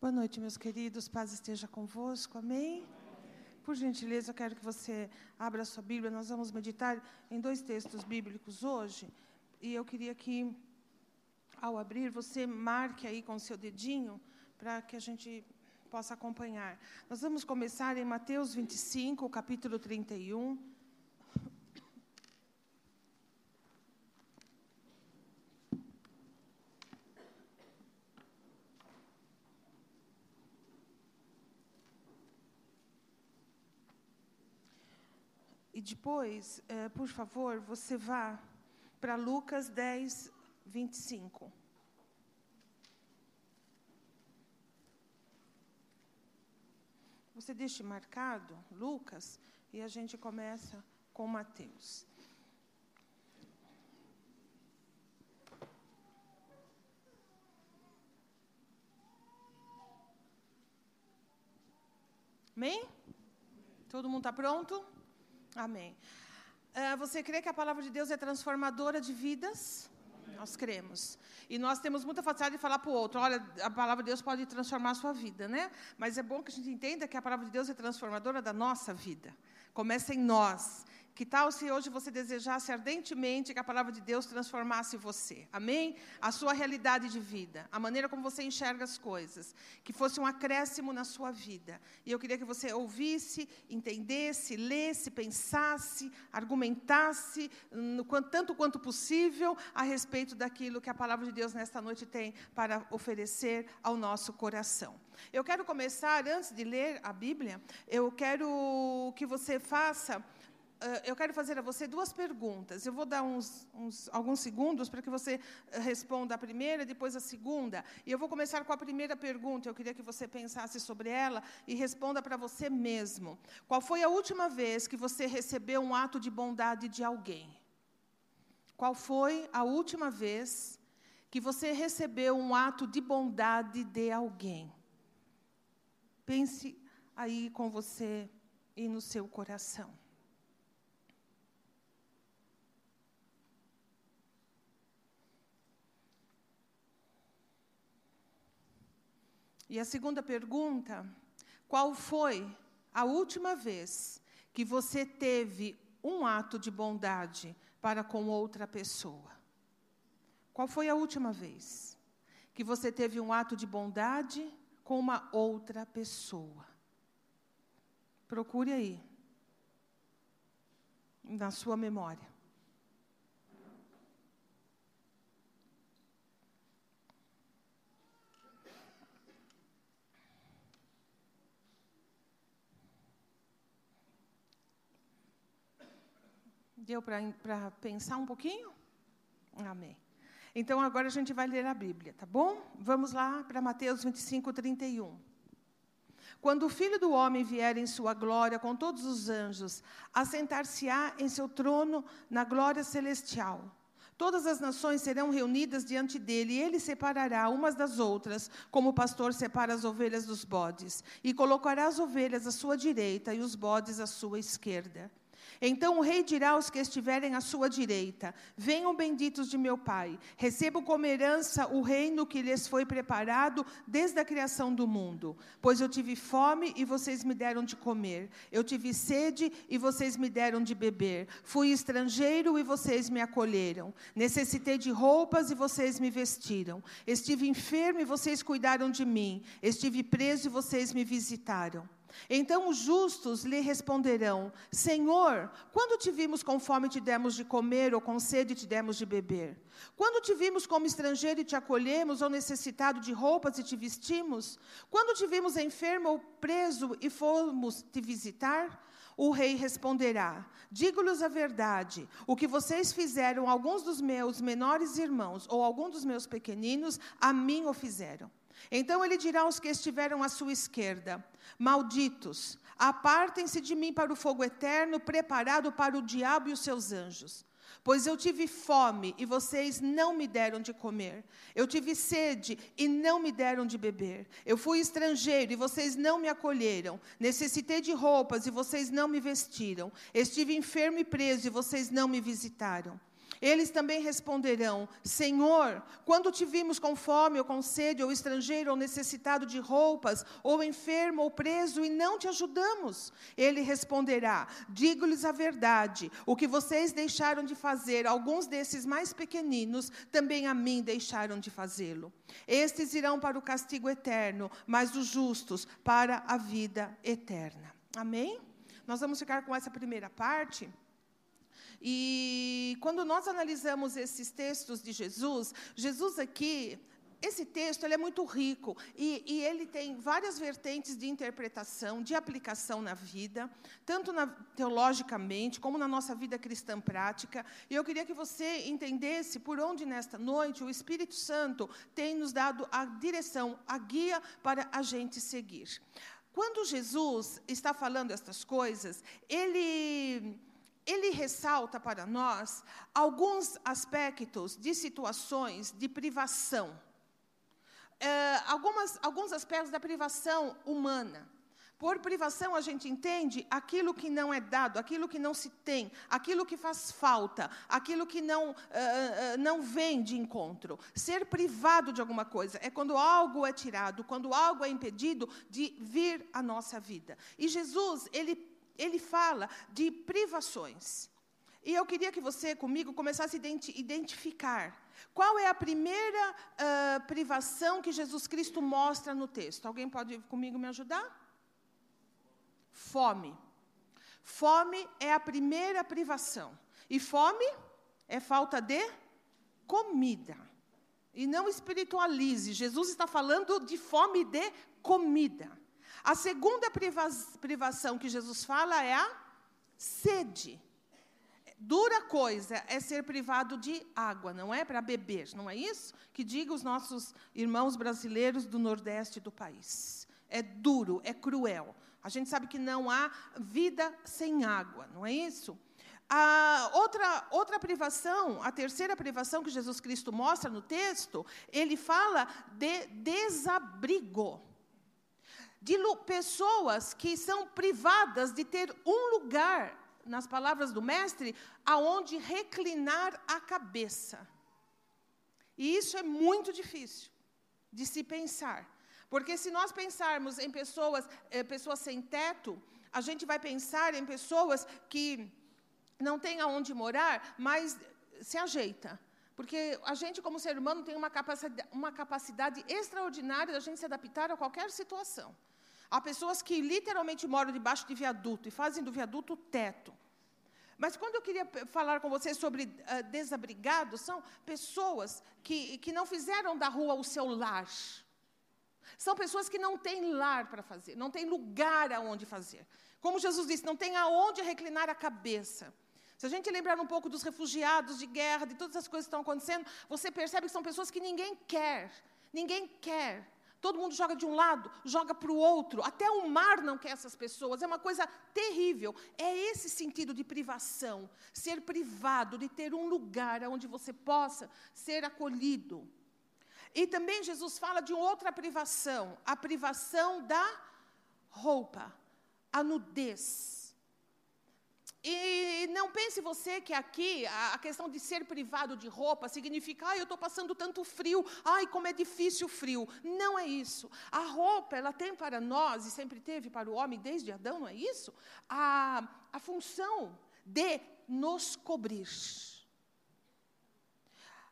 Boa noite, meus queridos. Paz esteja convosco. Amém? Por gentileza, eu quero que você abra a sua Bíblia. Nós vamos meditar em dois textos bíblicos hoje. E eu queria que, ao abrir, você marque aí com o seu dedinho para que a gente possa acompanhar. Nós vamos começar em Mateus 25, capítulo 31. Depois, eh, por favor, você vá para Lucas 10, 25. Você deixe marcado Lucas e a gente começa com Mateus. Amém? Todo mundo está pronto? Amém. Uh, você crê que a palavra de Deus é transformadora de vidas? Nós cremos. E nós temos muita facilidade de falar para o outro: olha, a palavra de Deus pode transformar a sua vida, né? Mas é bom que a gente entenda que a palavra de Deus é transformadora da nossa vida. Começa em nós. Que tal se hoje você desejasse ardentemente que a palavra de Deus transformasse você? Amém? A sua realidade de vida, a maneira como você enxerga as coisas, que fosse um acréscimo na sua vida. E eu queria que você ouvisse, entendesse, lesse, pensasse, argumentasse, no, tanto quanto possível, a respeito daquilo que a palavra de Deus nesta noite tem para oferecer ao nosso coração. Eu quero começar, antes de ler a Bíblia, eu quero que você faça eu quero fazer a você duas perguntas. Eu vou dar uns, uns, alguns segundos para que você responda a primeira, depois a segunda. E eu vou começar com a primeira pergunta. Eu queria que você pensasse sobre ela e responda para você mesmo. Qual foi a última vez que você recebeu um ato de bondade de alguém? Qual foi a última vez que você recebeu um ato de bondade de alguém? Pense aí com você e no seu coração. E a segunda pergunta: qual foi a última vez que você teve um ato de bondade para com outra pessoa? Qual foi a última vez que você teve um ato de bondade com uma outra pessoa? Procure aí, na sua memória. Deu para pensar um pouquinho? Amém. Então agora a gente vai ler a Bíblia, tá bom? Vamos lá para Mateus 25, 31. Quando o Filho do Homem vier em sua glória com todos os anjos, assentar-se-á em seu trono na glória celestial. Todas as nações serão reunidas diante dele, e ele separará umas das outras, como o pastor separa as ovelhas dos bodes, e colocará as ovelhas à sua direita e os bodes à sua esquerda. Então o rei dirá aos que estiverem à sua direita: Venham benditos de meu Pai, recebam como herança o reino que lhes foi preparado desde a criação do mundo. Pois eu tive fome e vocês me deram de comer, eu tive sede e vocês me deram de beber, fui estrangeiro e vocês me acolheram, necessitei de roupas e vocês me vestiram, estive enfermo e vocês cuidaram de mim, estive preso e vocês me visitaram. Então os justos lhe responderão: Senhor, quando te vimos com fome te demos de comer, ou com sede te demos de beber? Quando te vimos como estrangeiro e te acolhemos, ou necessitado de roupas e te vestimos? Quando te vimos enfermo ou preso e fomos te visitar? O rei responderá: Digo-lhes a verdade, o que vocês fizeram alguns dos meus menores irmãos, ou alguns dos meus pequeninos, a mim o fizeram. Então ele dirá aos que estiveram à sua esquerda: Malditos, apartem-se de mim para o fogo eterno, preparado para o diabo e os seus anjos. Pois eu tive fome e vocês não me deram de comer. Eu tive sede e não me deram de beber. Eu fui estrangeiro e vocês não me acolheram. Necessitei de roupas e vocês não me vestiram. Estive enfermo e preso e vocês não me visitaram. Eles também responderão: Senhor, quando te vimos com fome ou com sede, ou estrangeiro ou necessitado de roupas, ou enfermo ou preso e não te ajudamos? Ele responderá: Digo-lhes a verdade, o que vocês deixaram de fazer, alguns desses mais pequeninos, também a mim deixaram de fazê-lo. Estes irão para o castigo eterno, mas os justos para a vida eterna. Amém? Nós vamos ficar com essa primeira parte. E quando nós analisamos esses textos de Jesus, Jesus aqui, esse texto ele é muito rico e, e, ele tem várias vertentes de interpretação, de aplicação na vida, tanto na, teologicamente como na nossa vida cristã prática. E eu queria que você entendesse por onde nesta noite o Espírito Santo tem nos dado a direção, a guia para a gente seguir. Quando Jesus está falando estas coisas, ele ele ressalta para nós alguns aspectos de situações de privação. É, algumas, alguns aspectos da privação humana. Por privação, a gente entende aquilo que não é dado, aquilo que não se tem, aquilo que faz falta, aquilo que não, uh, uh, não vem de encontro. Ser privado de alguma coisa é quando algo é tirado, quando algo é impedido de vir à nossa vida. E Jesus, ele ele fala de privações. E eu queria que você, comigo, começasse a identificar qual é a primeira uh, privação que Jesus Cristo mostra no texto. Alguém pode comigo me ajudar? Fome. Fome é a primeira privação. E fome é falta de comida. E não espiritualize. Jesus está falando de fome de comida. A segunda privação que Jesus fala é a sede. Dura coisa é ser privado de água, não é? Para beber, não é isso? Que diga os nossos irmãos brasileiros do nordeste do país. É duro, é cruel. A gente sabe que não há vida sem água, não é isso? A outra, outra privação, a terceira privação que Jesus Cristo mostra no texto, ele fala de desabrigo de pessoas que são privadas de ter um lugar, nas palavras do mestre, aonde reclinar a cabeça. E isso é muito difícil de se pensar. Porque se nós pensarmos em pessoas, eh, pessoas sem teto, a gente vai pensar em pessoas que não têm aonde morar, mas se ajeita. Porque a gente, como ser humano, tem uma capacidade, uma capacidade extraordinária gente se adaptar a qualquer situação. Há pessoas que literalmente moram debaixo de viaduto e fazem do viaduto teto. Mas quando eu queria falar com vocês sobre uh, desabrigados, são pessoas que, que não fizeram da rua o seu lar. São pessoas que não têm lar para fazer, não têm lugar aonde fazer. Como Jesus disse, não tem aonde reclinar a cabeça. Se a gente lembrar um pouco dos refugiados de guerra, de todas as coisas que estão acontecendo, você percebe que são pessoas que ninguém quer. Ninguém quer. Todo mundo joga de um lado, joga para o outro. Até o mar não quer essas pessoas. É uma coisa terrível. É esse sentido de privação. Ser privado, de ter um lugar onde você possa ser acolhido. E também Jesus fala de outra privação, a privação da roupa, a nudez. E não pense você que aqui a questão de ser privado de roupa significa, ah, eu estou passando tanto frio, ai, como é difícil o frio. Não é isso. A roupa, ela tem para nós, e sempre teve para o homem desde Adão, não é isso? A, a função de nos cobrir.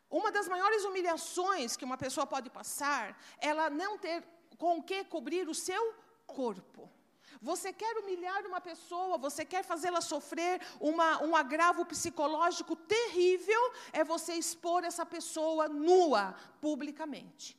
Uma das maiores humilhações que uma pessoa pode passar, ela não ter com o que cobrir o seu corpo. Você quer humilhar uma pessoa, você quer fazê-la sofrer uma, um agravo psicológico terrível, é você expor essa pessoa nua publicamente.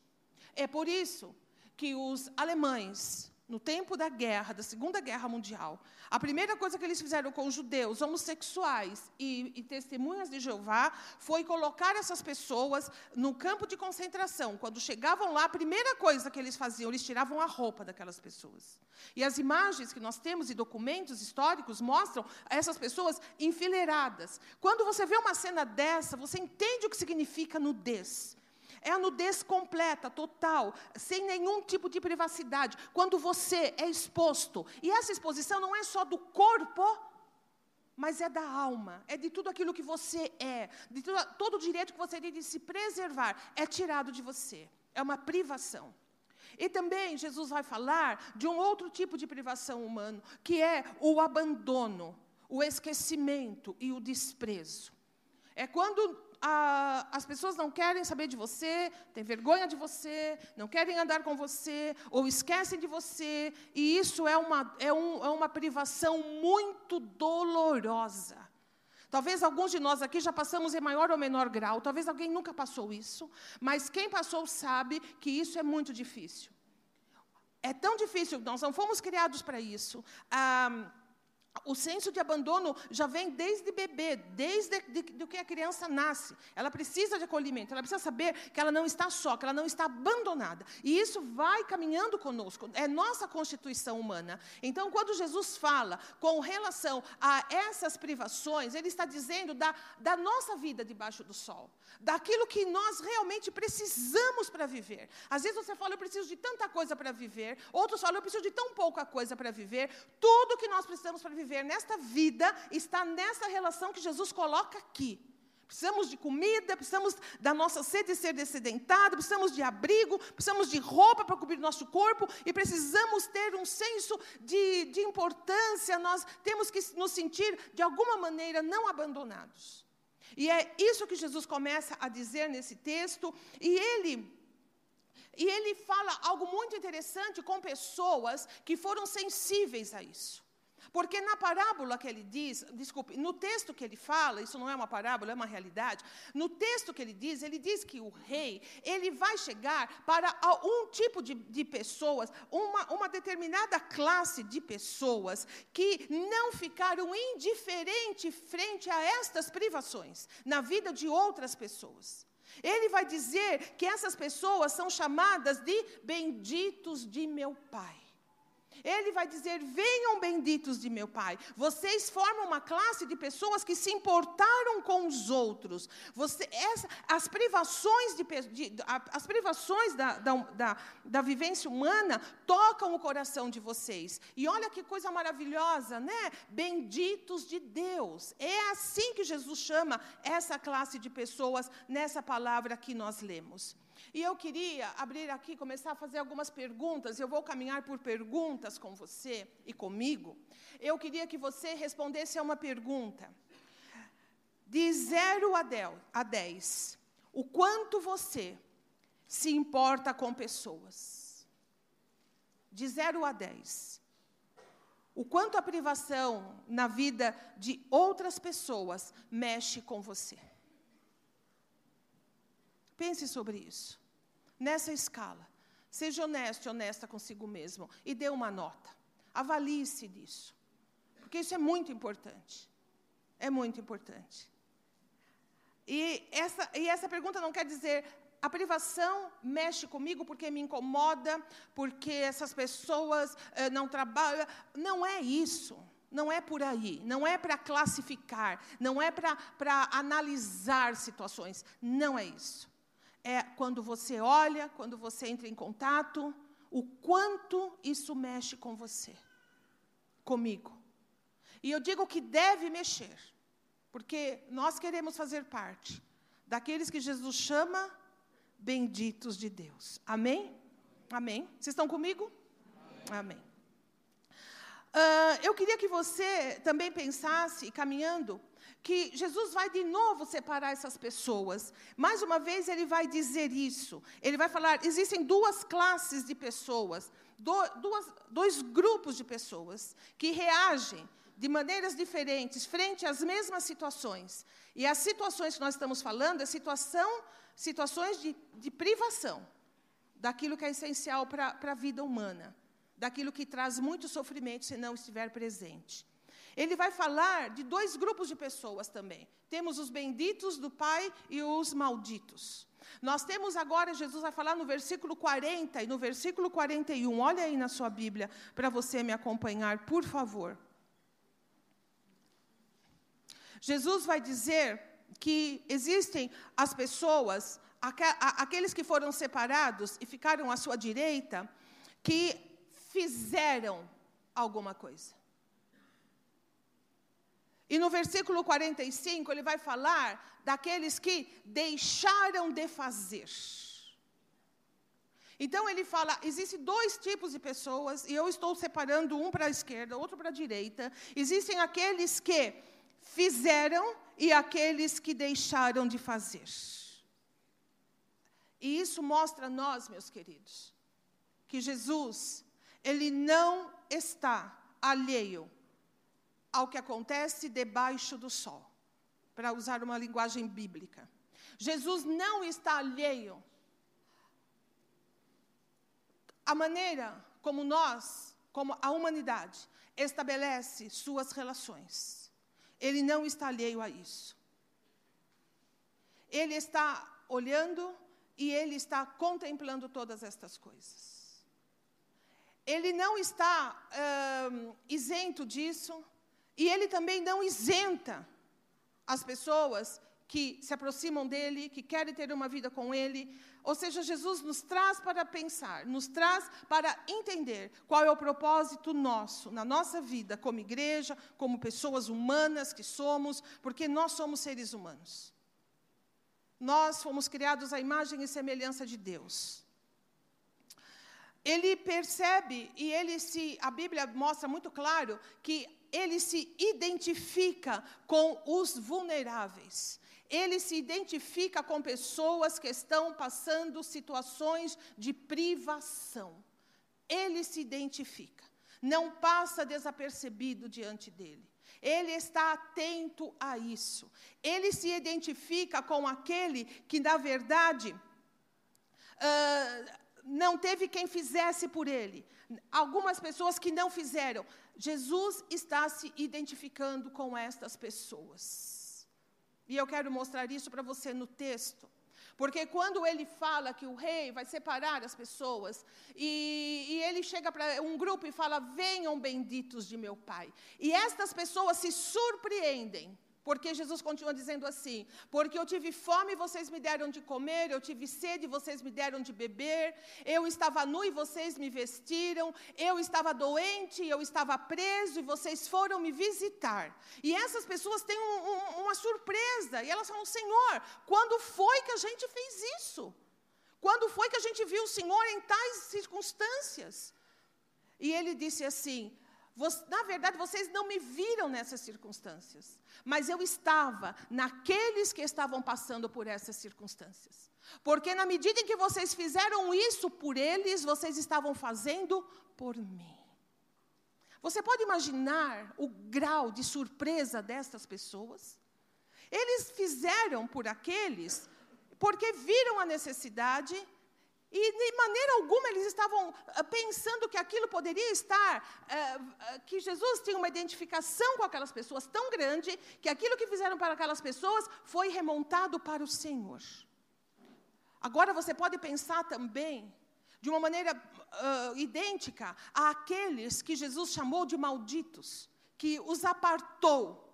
É por isso que os alemães, no tempo da guerra, da Segunda Guerra Mundial, a primeira coisa que eles fizeram com judeus homossexuais e, e, testemunhas de Jeová foi colocar essas pessoas no campo de concentração. Quando chegavam lá, a primeira coisa que eles faziam, eles tiravam a roupa daquelas pessoas. E as imagens que nós temos e documentos históricos mostram essas pessoas enfileiradas. Quando você vê uma cena dessa, você entende o que significa nudez. É a nudez completa, total, sem nenhum tipo de privacidade. Quando você é exposto, e essa exposição não é só do corpo, mas é da alma, é de tudo aquilo que você é, de tudo, todo o direito que você tem de se preservar, é tirado de você. É uma privação. E também Jesus vai falar de um outro tipo de privação humano, que é o abandono, o esquecimento e o desprezo. É quando a, as pessoas não querem saber de você, têm vergonha de você, não querem andar com você, ou esquecem de você, e isso é uma, é um, é uma privação muito dolorosa. Talvez alguns de nós aqui já passamos em maior ou menor grau, talvez alguém nunca passou isso, mas quem passou sabe que isso é muito difícil. É tão difícil, nós não fomos criados para isso. Ah, o senso de abandono já vem desde bebê, desde de, de, que a criança nasce. Ela precisa de acolhimento, ela precisa saber que ela não está só, que ela não está abandonada. E isso vai caminhando conosco, é nossa constituição humana. Então, quando Jesus fala com relação a essas privações, ele está dizendo da, da nossa vida debaixo do sol, daquilo que nós realmente precisamos para viver. Às vezes você fala, eu preciso de tanta coisa para viver, outros falam, eu preciso de tão pouca coisa para viver. Tudo que nós precisamos para viver nesta vida está nessa relação que Jesus coloca aqui. Precisamos de comida, precisamos da nossa sede ser descedentada, precisamos de abrigo, precisamos de roupa para cobrir nosso corpo e precisamos ter um senso de, de importância. Nós temos que nos sentir, de alguma maneira, não abandonados. E é isso que Jesus começa a dizer nesse texto, e ele e ele fala algo muito interessante com pessoas que foram sensíveis a isso. Porque na parábola que ele diz, desculpe, no texto que ele fala, isso não é uma parábola, é uma realidade. No texto que ele diz, ele diz que o rei, ele vai chegar para um tipo de, de pessoas, uma, uma determinada classe de pessoas que não ficaram indiferentes frente a estas privações na vida de outras pessoas. Ele vai dizer que essas pessoas são chamadas de benditos de meu Pai. Ele vai dizer: Venham benditos de meu Pai. Vocês formam uma classe de pessoas que se importaram com os outros. Você, essa, as privações, de, de, as privações da, da, da, da vivência humana tocam o coração de vocês. E olha que coisa maravilhosa, né? Benditos de Deus. É assim que Jesus chama essa classe de pessoas nessa palavra que nós lemos. E eu queria abrir aqui, começar a fazer algumas perguntas. Eu vou caminhar por perguntas com você e comigo. Eu queria que você respondesse a uma pergunta. De 0 a 10, o quanto você se importa com pessoas? De 0 a 10. O quanto a privação na vida de outras pessoas mexe com você? Pense sobre isso. Nessa escala. Seja honesto e honesta consigo mesmo e dê uma nota. Avalie-se disso. Porque isso é muito importante. É muito importante. E essa, e essa pergunta não quer dizer a privação mexe comigo porque me incomoda, porque essas pessoas eh, não trabalham. Não é isso. Não é por aí. Não é para classificar. Não é para analisar situações. Não é isso é quando você olha, quando você entra em contato, o quanto isso mexe com você, comigo. E eu digo que deve mexer, porque nós queremos fazer parte daqueles que Jesus chama benditos de Deus. Amém? Amém. Vocês estão comigo? Amém. Amém. Uh, eu queria que você também pensasse, caminhando, que Jesus vai de novo separar essas pessoas. Mais uma vez, ele vai dizer isso. Ele vai falar: existem duas classes de pessoas, do, duas, dois grupos de pessoas que reagem de maneiras diferentes frente às mesmas situações. E as situações que nós estamos falando é situação, situações de, de privação daquilo que é essencial para a vida humana, daquilo que traz muito sofrimento se não estiver presente. Ele vai falar de dois grupos de pessoas também. Temos os benditos do Pai e os malditos. Nós temos agora, Jesus vai falar no versículo 40 e no versículo 41. Olha aí na sua Bíblia para você me acompanhar, por favor. Jesus vai dizer que existem as pessoas, aqueles que foram separados e ficaram à sua direita, que fizeram alguma coisa. E no versículo 45, ele vai falar daqueles que deixaram de fazer. Então ele fala, existem dois tipos de pessoas, e eu estou separando um para a esquerda, outro para a direita. Existem aqueles que fizeram e aqueles que deixaram de fazer. E isso mostra a nós, meus queridos, que Jesus, ele não está alheio ao que acontece debaixo do sol, para usar uma linguagem bíblica. Jesus não está alheio a maneira como nós, como a humanidade, estabelece suas relações. Ele não está alheio a isso. Ele está olhando e ele está contemplando todas estas coisas. Ele não está uh, isento disso, e ele também não isenta as pessoas que se aproximam dele, que querem ter uma vida com ele, ou seja, Jesus nos traz para pensar, nos traz para entender qual é o propósito nosso, na nossa vida, como igreja, como pessoas humanas que somos, porque nós somos seres humanos. Nós fomos criados à imagem e semelhança de Deus. Ele percebe e ele se, a Bíblia mostra muito claro que ele se identifica com os vulneráveis ele se identifica com pessoas que estão passando situações de privação. Ele se identifica, não passa desapercebido diante dele. Ele está atento a isso. Ele se identifica com aquele que, na verdade, uh, não teve quem fizesse por ele. Algumas pessoas que não fizeram. Jesus está se identificando com estas pessoas. E eu quero mostrar isso para você no texto. Porque quando ele fala que o rei vai separar as pessoas, e, e ele chega para um grupo e fala: Venham benditos de meu pai. E estas pessoas se surpreendem porque Jesus continua dizendo assim: Porque eu tive fome e vocês me deram de comer, eu tive sede e vocês me deram de beber, eu estava nu e vocês me vestiram, eu estava doente eu estava preso e vocês foram me visitar. E essas pessoas têm um, um, uma surpresa e elas falam: Senhor, quando foi que a gente fez isso? Quando foi que a gente viu o Senhor em tais circunstâncias? E ele disse assim: na verdade, vocês não me viram nessas circunstâncias, mas eu estava naqueles que estavam passando por essas circunstâncias. Porque na medida em que vocês fizeram isso por eles, vocês estavam fazendo por mim. Você pode imaginar o grau de surpresa destas pessoas? Eles fizeram por aqueles porque viram a necessidade e de maneira alguma eles estavam ah, pensando que aquilo poderia estar, uh, que Jesus tinha uma identificação com aquelas pessoas tão grande, que aquilo que fizeram para aquelas pessoas foi remontado para o Senhor. Agora você pode pensar também, de uma maneira uh, idêntica, àqueles que Jesus chamou de malditos, que os apartou.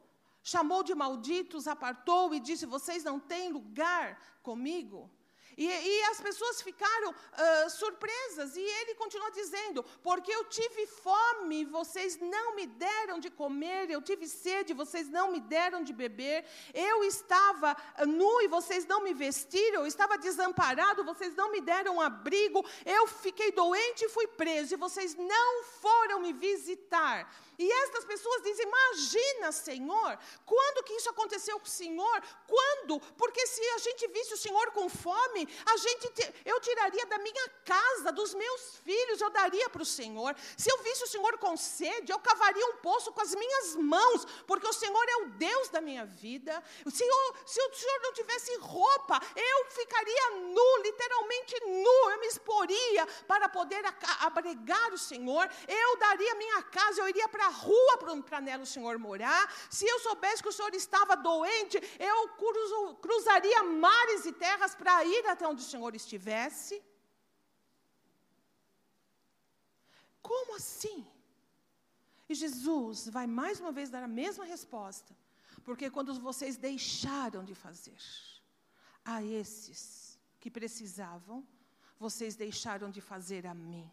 Chamou de malditos, apartou e disse: Vocês não têm lugar comigo. E, e as pessoas ficaram uh, surpresas, e ele continuou dizendo: Porque eu tive fome, vocês não me deram de comer, eu tive sede, vocês não me deram de beber, eu estava nu e vocês não me vestiram, eu estava desamparado, vocês não me deram abrigo, eu fiquei doente e fui preso, e vocês não foram me visitar. E estas pessoas dizem: Imagina, Senhor, quando que isso aconteceu com o Senhor? Quando? Porque se a gente visse o Senhor com fome, a gente eu tiraria da minha casa, dos meus filhos, eu daria para o Senhor. Se eu visse o Senhor com sede, eu cavaria um poço com as minhas mãos, porque o Senhor é o Deus da minha vida. Se, eu, se o Senhor não tivesse roupa, eu ficaria nu, literalmente nu, eu me exporia para poder abrigar o Senhor. Eu daria minha casa, eu iria para a rua para nela o Senhor morar. Se eu soubesse que o Senhor estava doente, eu cruzo, cruzaria mares e terras para ir até onde o Senhor estivesse. Como assim? E Jesus vai mais uma vez dar a mesma resposta. Porque quando vocês deixaram de fazer a esses que precisavam, vocês deixaram de fazer a mim.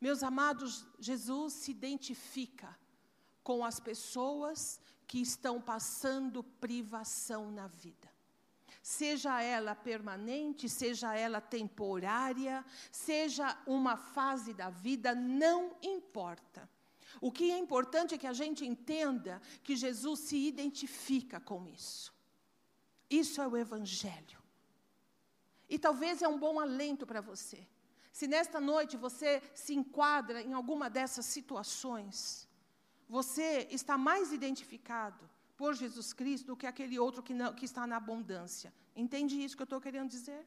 Meus amados, Jesus se identifica com as pessoas que estão passando privação na vida. Seja ela permanente, seja ela temporária, seja uma fase da vida, não importa. O que é importante é que a gente entenda que Jesus se identifica com isso. Isso é o Evangelho. E talvez é um bom alento para você. Se nesta noite você se enquadra em alguma dessas situações, você está mais identificado por Jesus Cristo do que aquele outro que, não, que está na abundância. Entende isso que eu estou querendo dizer?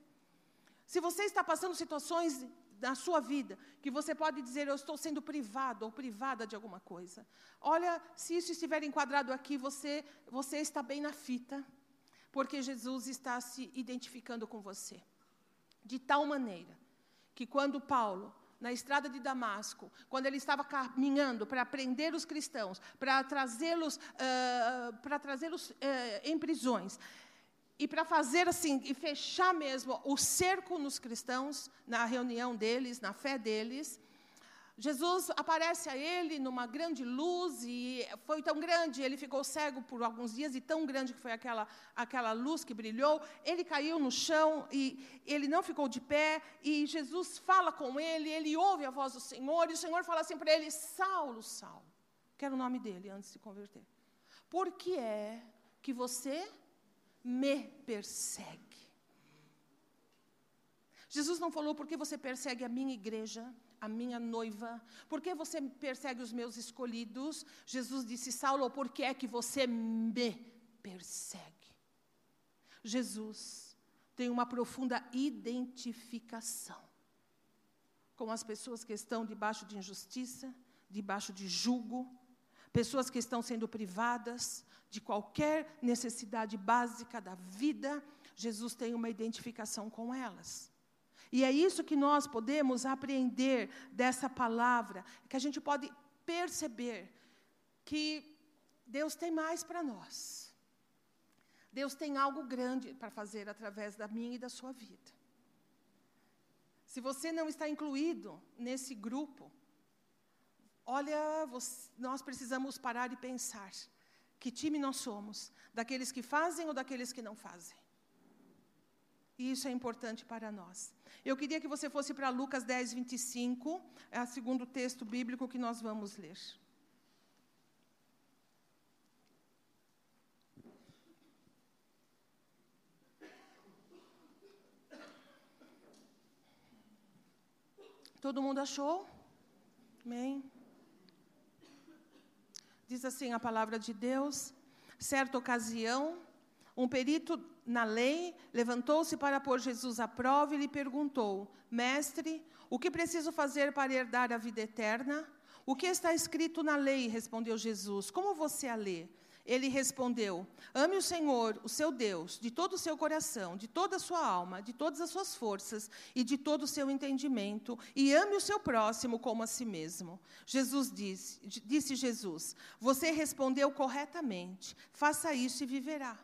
Se você está passando situações na sua vida que você pode dizer, eu estou sendo privado ou privada de alguma coisa. Olha, se isso estiver enquadrado aqui, você, você está bem na fita, porque Jesus está se identificando com você. De tal maneira que quando Paulo na estrada de Damasco, quando ele estava caminhando para prender os cristãos, para trazê-los, uh, para trazê-los uh, em prisões, e para fazer assim, e fechar mesmo o cerco nos cristãos, na reunião deles, na fé deles, Jesus aparece a ele numa grande luz e foi tão grande, ele ficou cego por alguns dias e tão grande que foi aquela, aquela luz que brilhou. Ele caiu no chão e ele não ficou de pé e Jesus fala com ele, ele ouve a voz do Senhor e o Senhor fala assim para ele: Saulo, Saulo, que era o nome dele antes de se converter. Por que é que você me persegue? Jesus não falou porque você persegue a minha igreja a minha noiva? Por que você persegue os meus escolhidos? Jesus disse: Saulo, por que é que você me persegue? Jesus tem uma profunda identificação com as pessoas que estão debaixo de injustiça, debaixo de julgo, pessoas que estão sendo privadas de qualquer necessidade básica da vida. Jesus tem uma identificação com elas. E é isso que nós podemos aprender dessa palavra, que a gente pode perceber que Deus tem mais para nós. Deus tem algo grande para fazer através da minha e da sua vida. Se você não está incluído nesse grupo, olha, você, nós precisamos parar e pensar: que time nós somos? Daqueles que fazem ou daqueles que não fazem? E isso é importante para nós. Eu queria que você fosse para Lucas 10, 25, é o segundo texto bíblico que nós vamos ler. Todo mundo achou? Amém. Diz assim a palavra de Deus: certa ocasião, um perito na lei levantou-se para pôr Jesus à prova e lhe perguntou: Mestre, o que preciso fazer para herdar a vida eterna? O que está escrito na lei? respondeu Jesus. Como você a lê? Ele respondeu: Ame o Senhor, o seu Deus, de todo o seu coração, de toda a sua alma, de todas as suas forças e de todo o seu entendimento, e ame o seu próximo como a si mesmo. Jesus disse, disse Jesus: Você respondeu corretamente. Faça isso e viverá.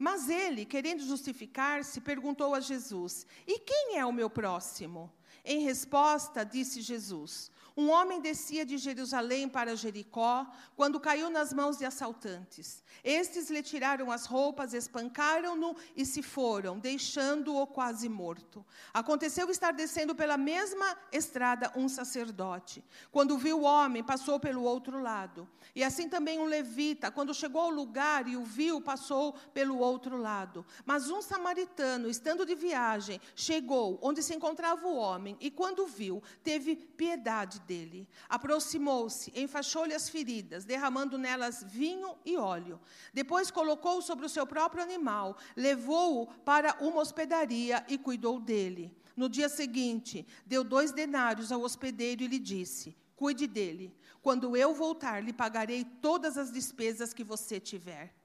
Mas ele, querendo justificar-se, perguntou a Jesus: E quem é o meu próximo? Em resposta, disse Jesus: um homem descia de Jerusalém para Jericó, quando caiu nas mãos de assaltantes. Estes lhe tiraram as roupas, espancaram-no e se foram, deixando-o quase morto. Aconteceu estar descendo pela mesma estrada um sacerdote. Quando viu o homem, passou pelo outro lado. E assim também um levita, quando chegou ao lugar e o viu, passou pelo outro lado. Mas um samaritano, estando de viagem, chegou onde se encontrava o homem e, quando viu, teve piedade dele. Aproximou-se, enfaixou-lhe as feridas, derramando nelas vinho e óleo. Depois colocou-o sobre o seu próprio animal, levou-o para uma hospedaria e cuidou dele. No dia seguinte, deu dois denários ao hospedeiro e lhe disse: Cuide dele. Quando eu voltar, lhe pagarei todas as despesas que você tiver.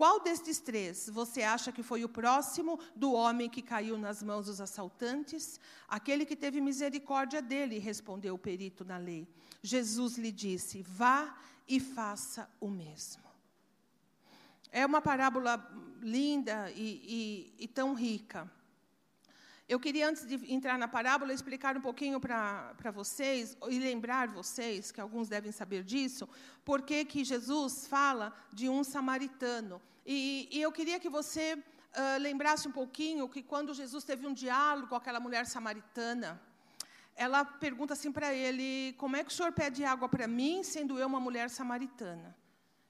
Qual destes três você acha que foi o próximo do homem que caiu nas mãos dos assaltantes? Aquele que teve misericórdia dele, respondeu o perito na lei. Jesus lhe disse: Vá e faça o mesmo. É uma parábola linda e, e, e tão rica. Eu queria, antes de entrar na parábola, explicar um pouquinho para vocês, e lembrar vocês, que alguns devem saber disso, por que Jesus fala de um samaritano. E, e eu queria que você uh, lembrasse um pouquinho que quando Jesus teve um diálogo com aquela mulher samaritana, ela pergunta assim para ele: Como é que o senhor pede água para mim, sendo eu uma mulher samaritana?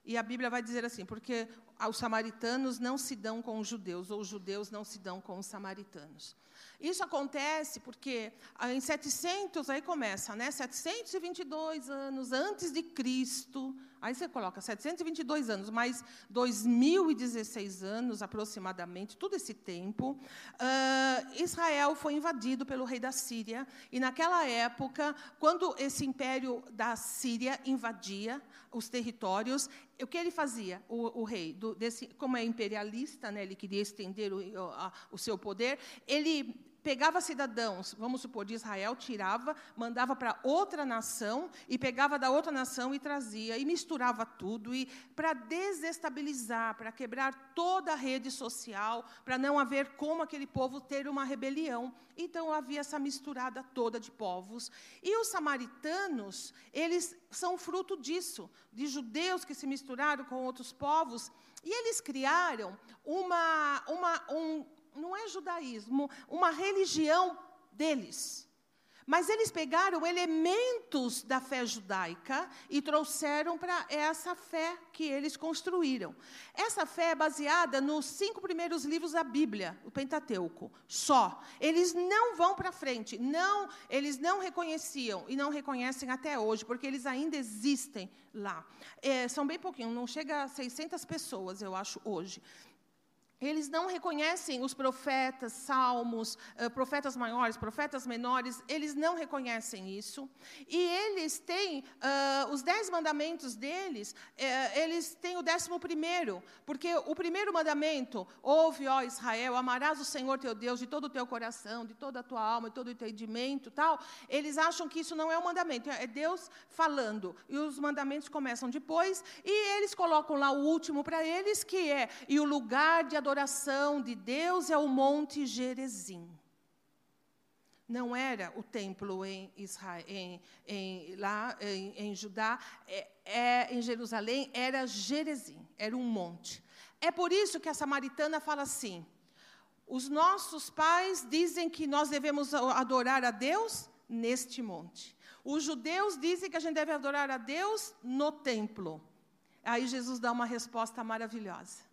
E a Bíblia vai dizer assim: porque os samaritanos não se dão com os judeus, ou os judeus não se dão com os samaritanos. Isso acontece porque ah, em 700, aí começa, né? 722 anos antes de Cristo, aí você coloca 722 anos, mais 2016 anos aproximadamente, todo esse tempo, uh, Israel foi invadido pelo rei da Síria, e naquela época, quando esse império da Síria invadia os territórios, o que ele fazia, o, o rei, do, desse, como é imperialista, né, ele queria estender o, a, o seu poder, ele pegava cidadãos, vamos supor, de Israel, tirava, mandava para outra nação e pegava da outra nação e trazia e misturava tudo e para desestabilizar, para quebrar toda a rede social, para não haver como aquele povo ter uma rebelião. Então havia essa misturada toda de povos. E os samaritanos, eles são fruto disso, de judeus que se misturaram com outros povos, e eles criaram uma, uma um não é judaísmo, uma religião deles. Mas eles pegaram elementos da fé judaica e trouxeram para essa fé que eles construíram. Essa fé é baseada nos cinco primeiros livros da Bíblia, o Pentateuco, só. Eles não vão para frente, não, eles não reconheciam e não reconhecem até hoje, porque eles ainda existem lá. É, são bem pouquinhos, não chega a 600 pessoas, eu acho, hoje. Eles não reconhecem os profetas, salmos, uh, profetas maiores, profetas menores, eles não reconhecem isso. E eles têm, uh, os dez mandamentos deles, uh, eles têm o décimo primeiro, porque o primeiro mandamento, ouve, ó Israel, amarás o Senhor teu Deus de todo o teu coração, de toda a tua alma, de todo o entendimento, tal. Eles acham que isso não é um mandamento, é Deus falando. E os mandamentos começam depois, e eles colocam lá o último para eles, que é, e o lugar de adoração adoração de Deus é o Monte Gerezim. Não era o templo em Israel, em, em, lá em, em Judá, é, é, em Jerusalém, era Gerezim, era um monte. É por isso que a samaritana fala assim: os nossos pais dizem que nós devemos adorar a Deus neste monte. Os judeus dizem que a gente deve adorar a Deus no templo. Aí Jesus dá uma resposta maravilhosa.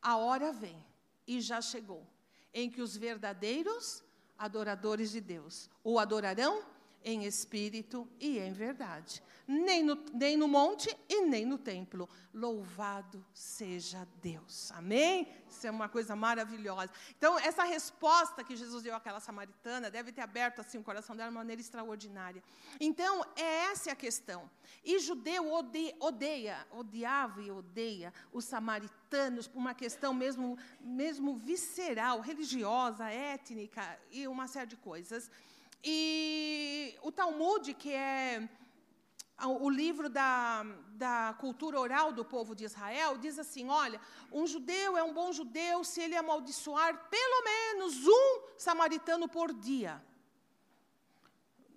A hora vem, e já chegou, em que os verdadeiros adoradores de Deus o adorarão em espírito e em verdade. Nem no, nem no monte e nem no templo. Louvado seja Deus. Amém? Isso é uma coisa maravilhosa. Então, essa resposta que Jesus deu àquela samaritana deve ter aberto assim o coração dela de uma maneira extraordinária. Então, é essa a questão. E judeu odeia, odeia odiava e odeia os samaritanos por uma questão mesmo, mesmo visceral, religiosa, étnica e uma série de coisas. E o Talmud, que é o livro da, da cultura oral do povo de Israel, diz assim: olha, um judeu é um bom judeu se ele amaldiçoar pelo menos um samaritano por dia.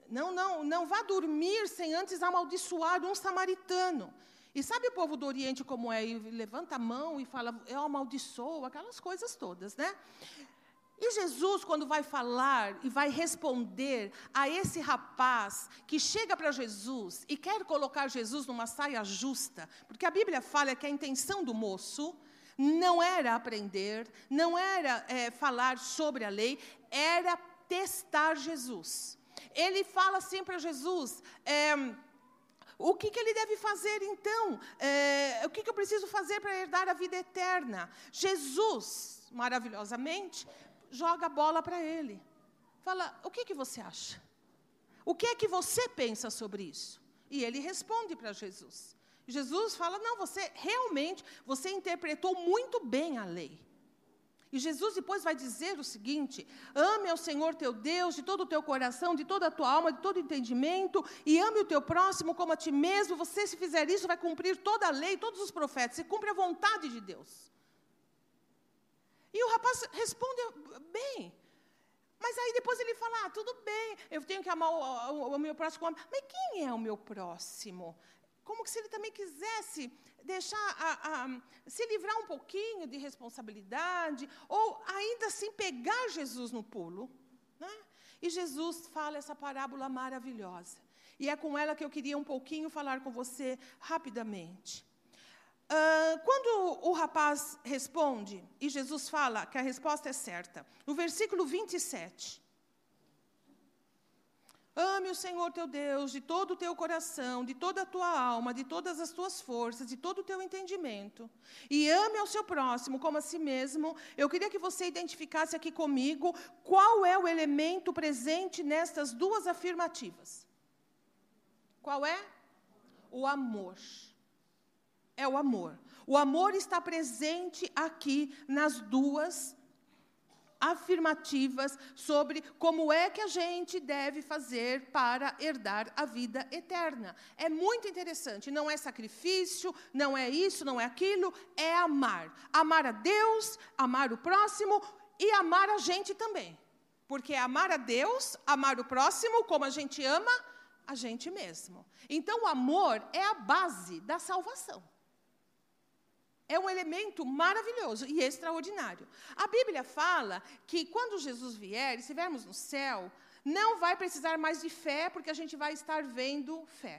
Não, não, não vá dormir sem antes amaldiçoar um samaritano. E sabe o povo do Oriente como é? E levanta a mão e fala, eu amaldiçoo, aquelas coisas todas, né? E Jesus, quando vai falar e vai responder a esse rapaz que chega para Jesus e quer colocar Jesus numa saia justa, porque a Bíblia fala que a intenção do moço não era aprender, não era é, falar sobre a lei, era testar Jesus. Ele fala assim para Jesus. É, o que, que, ele deve fazer então? É, o que, que eu preciso fazer para herdar a vida eterna? Jesus, maravilhosamente, joga a bola para ele. Fala: o que, que você acha? O que é que você pensa sobre isso? E ele responde para Jesus. Jesus fala: não, você realmente, você interpretou muito bem a lei. E Jesus depois vai dizer o seguinte: ame ao Senhor teu Deus de todo o teu coração, de toda a tua alma, de todo o entendimento, e ame o teu próximo como a ti mesmo. Você, se fizer isso, vai cumprir toda a lei, todos os profetas. Você cumpre a vontade de Deus. E o rapaz responde bem. Mas aí depois ele fala: ah, tudo bem, eu tenho que amar o, o, o meu próximo homem. Mas quem é o meu próximo? Como se ele também quisesse deixar a, a, se livrar um pouquinho de responsabilidade, ou ainda assim pegar Jesus no pulo. Né? E Jesus fala essa parábola maravilhosa. E é com ela que eu queria um pouquinho falar com você rapidamente. Uh, quando o rapaz responde, e Jesus fala que a resposta é certa, no versículo 27. Ame o Senhor teu Deus de todo o teu coração, de toda a tua alma, de todas as tuas forças, de todo o teu entendimento. E ame ao seu próximo como a si mesmo. Eu queria que você identificasse aqui comigo qual é o elemento presente nestas duas afirmativas. Qual é? O amor é o amor. O amor está presente aqui nas duas afirmativas sobre como é que a gente deve fazer para herdar a vida eterna. É muito interessante, não é sacrifício, não é isso, não é aquilo, é amar. Amar a Deus, amar o próximo e amar a gente também. Porque amar a Deus, amar o próximo como a gente ama a gente mesmo. Então o amor é a base da salvação é um elemento maravilhoso e extraordinário. A Bíblia fala que quando Jesus vier, e estivermos no céu, não vai precisar mais de fé, porque a gente vai estar vendo fé.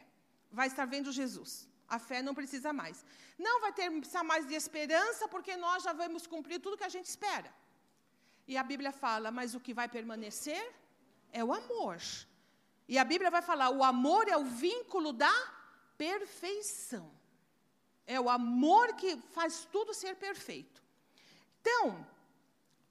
Vai estar vendo Jesus. A fé não precisa mais. Não vai ter precisar mais de esperança, porque nós já vamos cumprir tudo que a gente espera. E a Bíblia fala, mas o que vai permanecer é o amor. E a Bíblia vai falar, o amor é o vínculo da perfeição. É o amor que faz tudo ser perfeito. Então,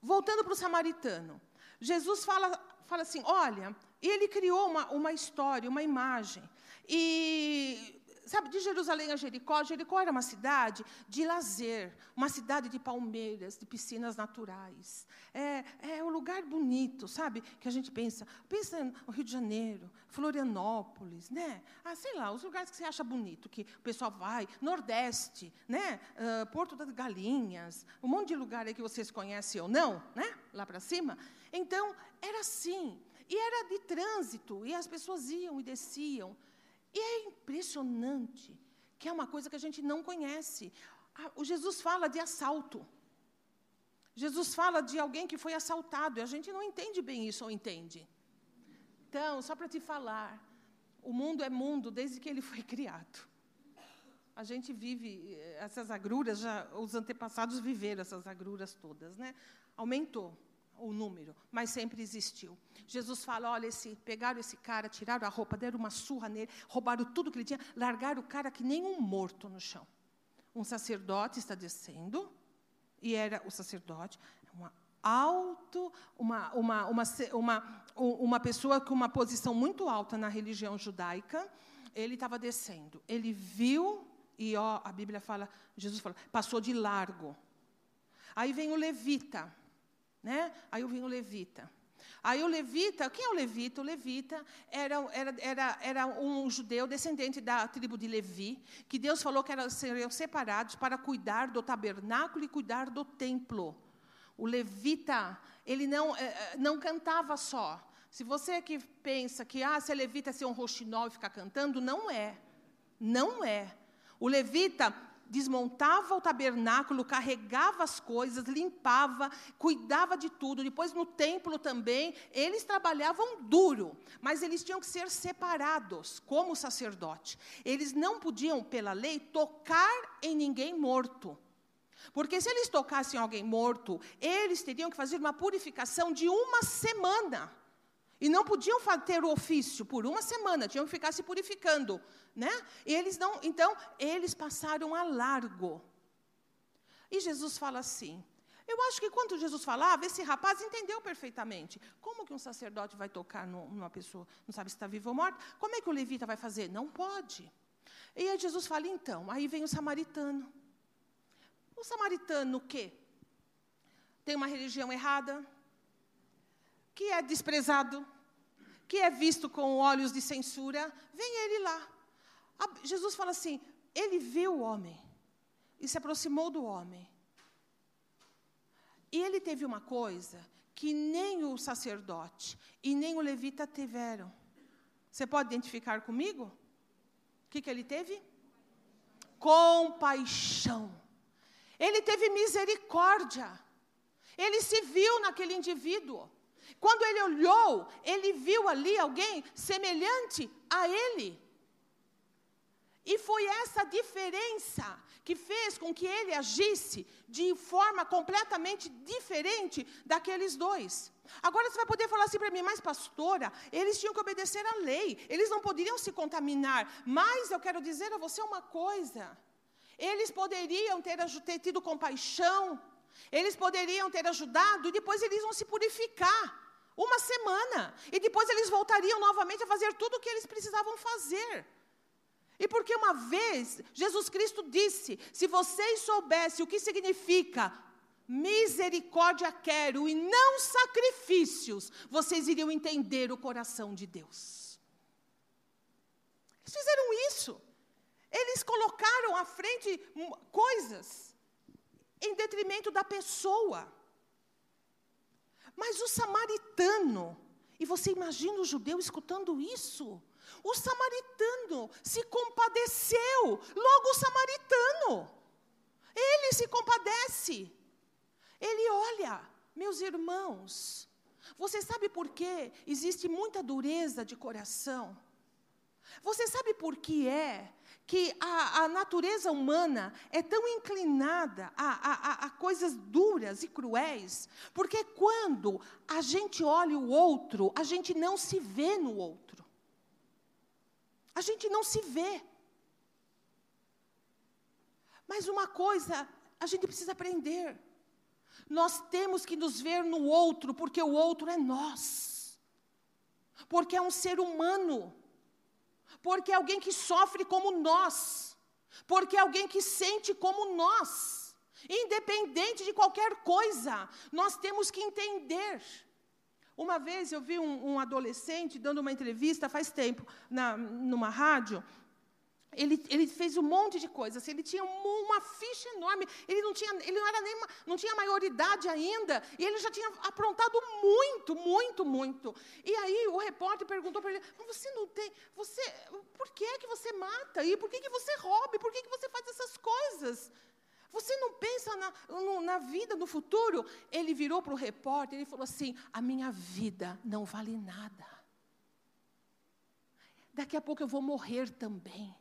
voltando para o samaritano, Jesus fala, fala assim: olha, ele criou uma, uma história, uma imagem. E Sabe, de Jerusalém a Jericó, Jericó era uma cidade de lazer, uma cidade de palmeiras, de piscinas naturais. É, é um lugar bonito, sabe? Que a gente pensa, pensa no Rio de Janeiro, Florianópolis, né? Ah, sei lá, os lugares que você acha bonito, que o pessoal vai, Nordeste, né? Uh, Porto das Galinhas, um monte de lugar aí que vocês conhecem ou não, né? Lá para cima. Então, era assim. E era de trânsito, e as pessoas iam e desciam. E é impressionante que é uma coisa que a gente não conhece. O Jesus fala de assalto. Jesus fala de alguém que foi assaltado, e a gente não entende bem isso, ou entende? Então, só para te falar, o mundo é mundo desde que ele foi criado. A gente vive eh, essas agruras, já, os antepassados viveram essas agruras todas, né? Aumentou o número, mas sempre existiu. Jesus fala: olha, esse, pegaram esse cara, tiraram a roupa, deram uma surra nele, roubaram tudo que ele tinha, largaram o cara que nem um morto no chão. Um sacerdote está descendo, e era o sacerdote, uma alto, uma, uma, uma, uma, uma pessoa com uma posição muito alta na religião judaica, ele estava descendo. Ele viu, e ó, a Bíblia fala, Jesus fala, passou de largo. Aí vem o levita. Né? Aí vim o levita. Aí o levita, quem é o levita? O levita era, era, era, era um judeu descendente da tribo de Levi, que Deus falou que eram, seriam separados para cuidar do tabernáculo e cuidar do templo. O levita, ele não, eh, eh, não cantava só. Se você que pensa que ah, ser levita é ser um roxinol e ficar cantando, não é. Não é. O levita desmontava o tabernáculo, carregava as coisas, limpava, cuidava de tudo. Depois, no templo também, eles trabalhavam duro, mas eles tinham que ser separados, como sacerdote. Eles não podiam, pela lei, tocar em ninguém morto. Porque se eles tocassem alguém morto, eles teriam que fazer uma purificação de uma semana. E não podiam ter o ofício por uma semana, tinham que ficar se purificando. Né? Eles não, então, eles passaram a largo. E Jesus fala assim. Eu acho que quando Jesus falava, esse rapaz entendeu perfeitamente. Como que um sacerdote vai tocar numa pessoa, não sabe se está viva ou morta? Como é que o levita vai fazer? Não pode. E aí Jesus fala, então, aí vem o samaritano. O samaritano o quê? Tem uma religião errada, que é desprezado, que é visto com olhos de censura, vem ele lá. Jesus fala assim: ele viu o homem e se aproximou do homem. E ele teve uma coisa que nem o sacerdote e nem o levita tiveram. Você pode identificar comigo? O que, que ele teve? Compaixão. Ele teve misericórdia. Ele se viu naquele indivíduo. Quando ele olhou, ele viu ali alguém semelhante a ele. E foi essa diferença que fez com que ele agisse de forma completamente diferente daqueles dois. Agora você vai poder falar assim para mim, mas pastora, eles tinham que obedecer à lei, eles não poderiam se contaminar. Mas eu quero dizer a você uma coisa: eles poderiam ter, ter tido compaixão, eles poderiam ter ajudado e depois eles vão se purificar. Uma semana. E depois eles voltariam novamente a fazer tudo o que eles precisavam fazer. E porque uma vez Jesus Cristo disse: se vocês soubessem o que significa misericórdia quero e não sacrifícios, vocês iriam entender o coração de Deus. Eles fizeram isso. Eles colocaram à frente coisas em detrimento da pessoa. Mas o samaritano, e você imagina o judeu escutando isso? O samaritano se compadeceu, logo o samaritano, ele se compadece, ele olha, meus irmãos, você sabe por que existe muita dureza de coração? Você sabe por que é que a, a natureza humana é tão inclinada a, a, a, coisas duras e cruéis? Porque quando a gente olha o outro, a gente não se vê no outro. A gente não se vê. Mas uma coisa a gente precisa aprender. Nós temos que nos ver no outro, porque o outro é nós. Porque é um ser humano. Porque é alguém que sofre como nós. Porque é alguém que sente como nós. Independente de qualquer coisa, nós temos que entender uma vez eu vi um, um adolescente dando uma entrevista, faz tempo, na, numa rádio, ele, ele, fez um monte de coisas. Ele tinha uma ficha enorme. Ele não tinha, ele não era nem não tinha maioridade ainda. E ele já tinha aprontado muito, muito, muito. E aí o repórter perguntou para ele: Mas você não tem, você, por que é que você mata? E por que que você rouba? Por que que você faz essas coisas? Você não pensa na, na vida, no futuro? Ele virou para o repórter e falou assim: A minha vida não vale nada. Daqui a pouco eu vou morrer também.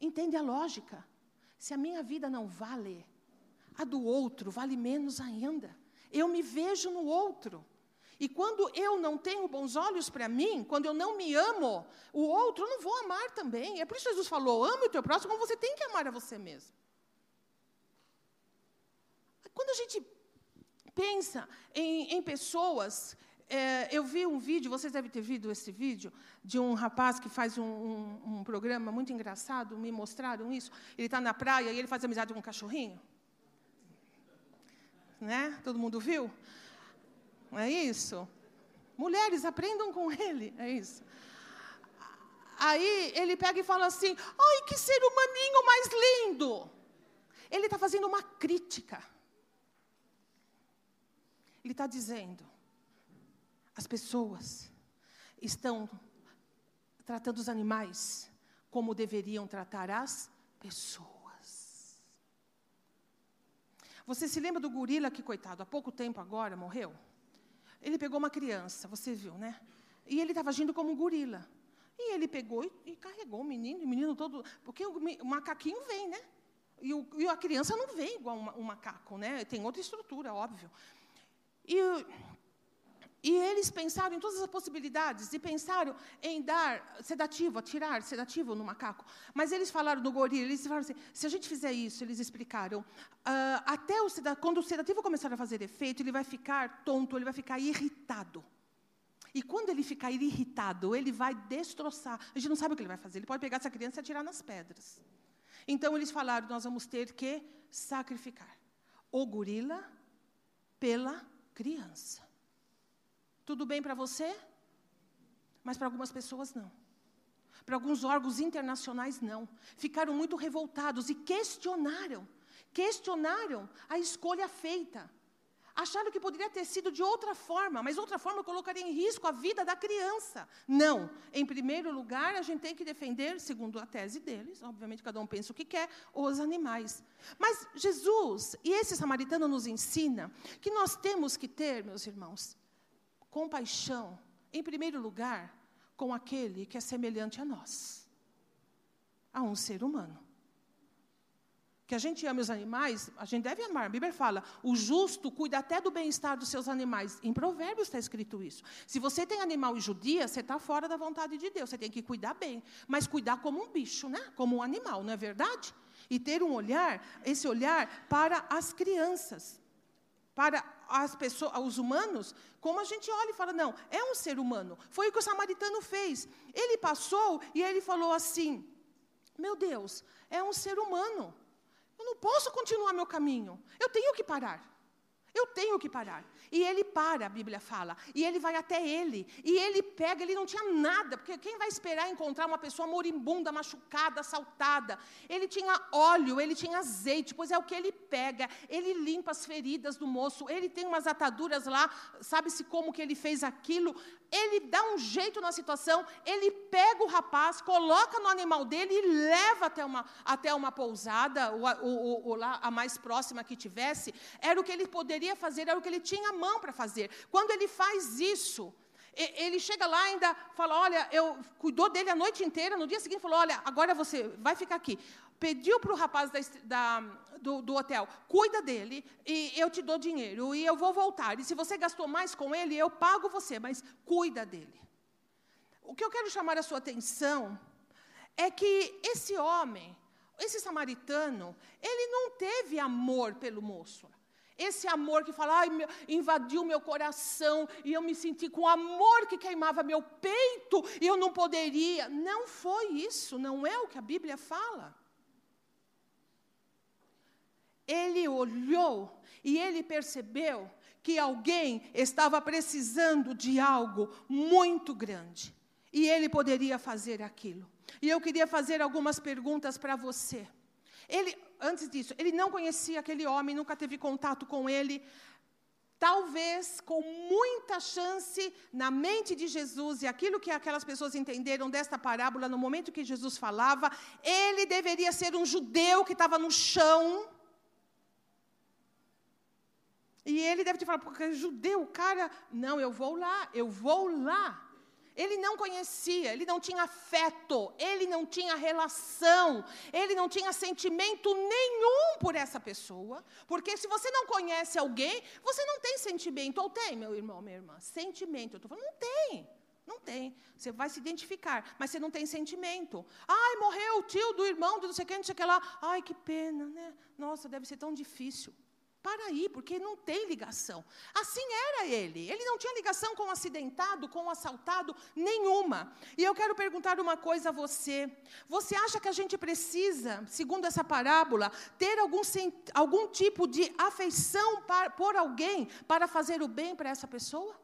Entende a lógica? Se a minha vida não vale, a do outro vale menos ainda. Eu me vejo no outro. E quando eu não tenho bons olhos para mim, quando eu não me amo, o outro eu não vou amar também. É por isso que Jesus falou: ame o teu próximo como você tem que amar a você mesmo. Quando a gente pensa em, em pessoas, é, eu vi um vídeo, vocês devem ter visto esse vídeo, de um rapaz que faz um, um, um programa muito engraçado, me mostraram isso. Ele está na praia e ele faz amizade com um cachorrinho. Né? Todo mundo viu? É isso? Mulheres, aprendam com ele, é isso. Aí ele pega e fala assim: ai, que ser humaninho mais lindo! Ele está fazendo uma crítica ele está dizendo: as pessoas estão tratando os animais como deveriam tratar as pessoas. Você se lembra do gorila que, coitado, há pouco tempo agora morreu? Ele pegou uma criança, você viu, né? E ele estava agindo como um gorila. E ele pegou e, e carregou o menino, o menino todo. Porque o, o macaquinho vem, né? E, o, e, a criança não vem igual um, um macaco, né? Tem outra estrutura, óbvio. E, e eles pensaram em todas as possibilidades e pensaram em dar sedativo, atirar sedativo no macaco. Mas eles falaram no gorila, eles falaram assim, se a gente fizer isso, eles explicaram, uh, até o sedativo, quando o sedativo começar a fazer efeito, ele vai ficar tonto, ele vai ficar irritado. E quando ele ficar irritado, ele vai destroçar. A gente não sabe o que ele vai fazer. Ele pode pegar essa criança e atirar nas pedras. Então eles falaram: nós vamos ter que sacrificar o gorila pela criança. Tudo bem para você? Mas para algumas pessoas não. Para alguns órgãos internacionais não. Ficaram muito revoltados e questionaram, questionaram a escolha feita. Acharam que poderia ter sido de outra forma, mas outra forma colocaria em risco a vida da criança. Não. Em primeiro lugar, a gente tem que defender, segundo a tese deles, obviamente cada um pensa o que quer, os animais. Mas Jesus e esse samaritano nos ensina que nós temos que ter, meus irmãos, compaixão, em primeiro lugar, com aquele que é semelhante a nós, a um ser humano que a gente ame os animais, a gente deve amar. A Bíblia fala: o justo cuida até do bem-estar dos seus animais. Em Provérbios está escrito isso. Se você tem animal e judia, você está fora da vontade de Deus. Você tem que cuidar bem. Mas cuidar como um bicho, né? como um animal, não é verdade? E ter um olhar, esse olhar para as crianças, para as pessoas, os humanos, como a gente olha e fala: não, é um ser humano. Foi o que o samaritano fez. Ele passou e ele falou assim: meu Deus, é um ser humano. Eu não posso continuar meu caminho. Eu tenho que parar. Eu tenho que parar. E ele para, a Bíblia fala. E ele vai até ele. E ele pega, ele não tinha nada, porque quem vai esperar encontrar uma pessoa moribunda, machucada, assaltada? Ele tinha óleo, ele tinha azeite, pois é o que ele pega. Ele limpa as feridas do moço, ele tem umas ataduras lá, sabe-se como que ele fez aquilo. Ele dá um jeito na situação, ele pega o rapaz, coloca no animal dele e leva até uma, até uma pousada, ou, ou, ou lá, a mais próxima que tivesse. Era o que ele poderia fazer, era o que ele tinha mão para fazer. Quando ele faz isso, ele chega lá e ainda fala: Olha, eu cuidou dele a noite inteira. No dia seguinte, falou: Olha, agora você vai ficar aqui. Pediu para o rapaz da, da, do, do, hotel: Cuida dele e eu te dou dinheiro e eu vou voltar. E se você gastou mais com ele, eu pago você, mas cuida dele. O que eu quero chamar a sua atenção é que esse homem, esse samaritano, ele não teve amor pelo moço. Esse amor que fala, ai, meu, invadiu meu coração e eu me senti com amor que queimava meu peito e eu não poderia. Não foi isso, não é o que a Bíblia fala. Ele olhou e ele percebeu que alguém estava precisando de algo muito grande e ele poderia fazer aquilo. E eu queria fazer algumas perguntas para você. Ele, antes disso, ele não conhecia aquele homem, nunca teve contato com ele. Talvez, com muita chance, na mente de Jesus, e aquilo que aquelas pessoas entenderam desta parábola, no momento que Jesus falava, ele deveria ser um judeu que estava no chão. E ele deve ter falado, porque judeu, cara, não, eu vou lá, eu vou lá. Ele não conhecia, ele não tinha afeto, ele não tinha relação, ele não tinha sentimento nenhum por essa pessoa. Porque se você não conhece alguém, você não tem sentimento. Ou tem, meu irmão, minha irmã? Sentimento. Eu estou falando, não tem. Não tem. Você vai se identificar, mas você não tem sentimento. Ai, morreu o tio do irmão, do não sei o que, não sei o que lá. Ai, que pena, né? Nossa, deve ser tão difícil. Para aí, porque não tem ligação. Assim era ele. Ele não tinha ligação com o acidentado, com o assaltado, nenhuma. E eu quero perguntar uma coisa a você. Você acha que a gente precisa, segundo essa parábola, ter algum, algum tipo de afeição para, por alguém para fazer o bem para essa pessoa?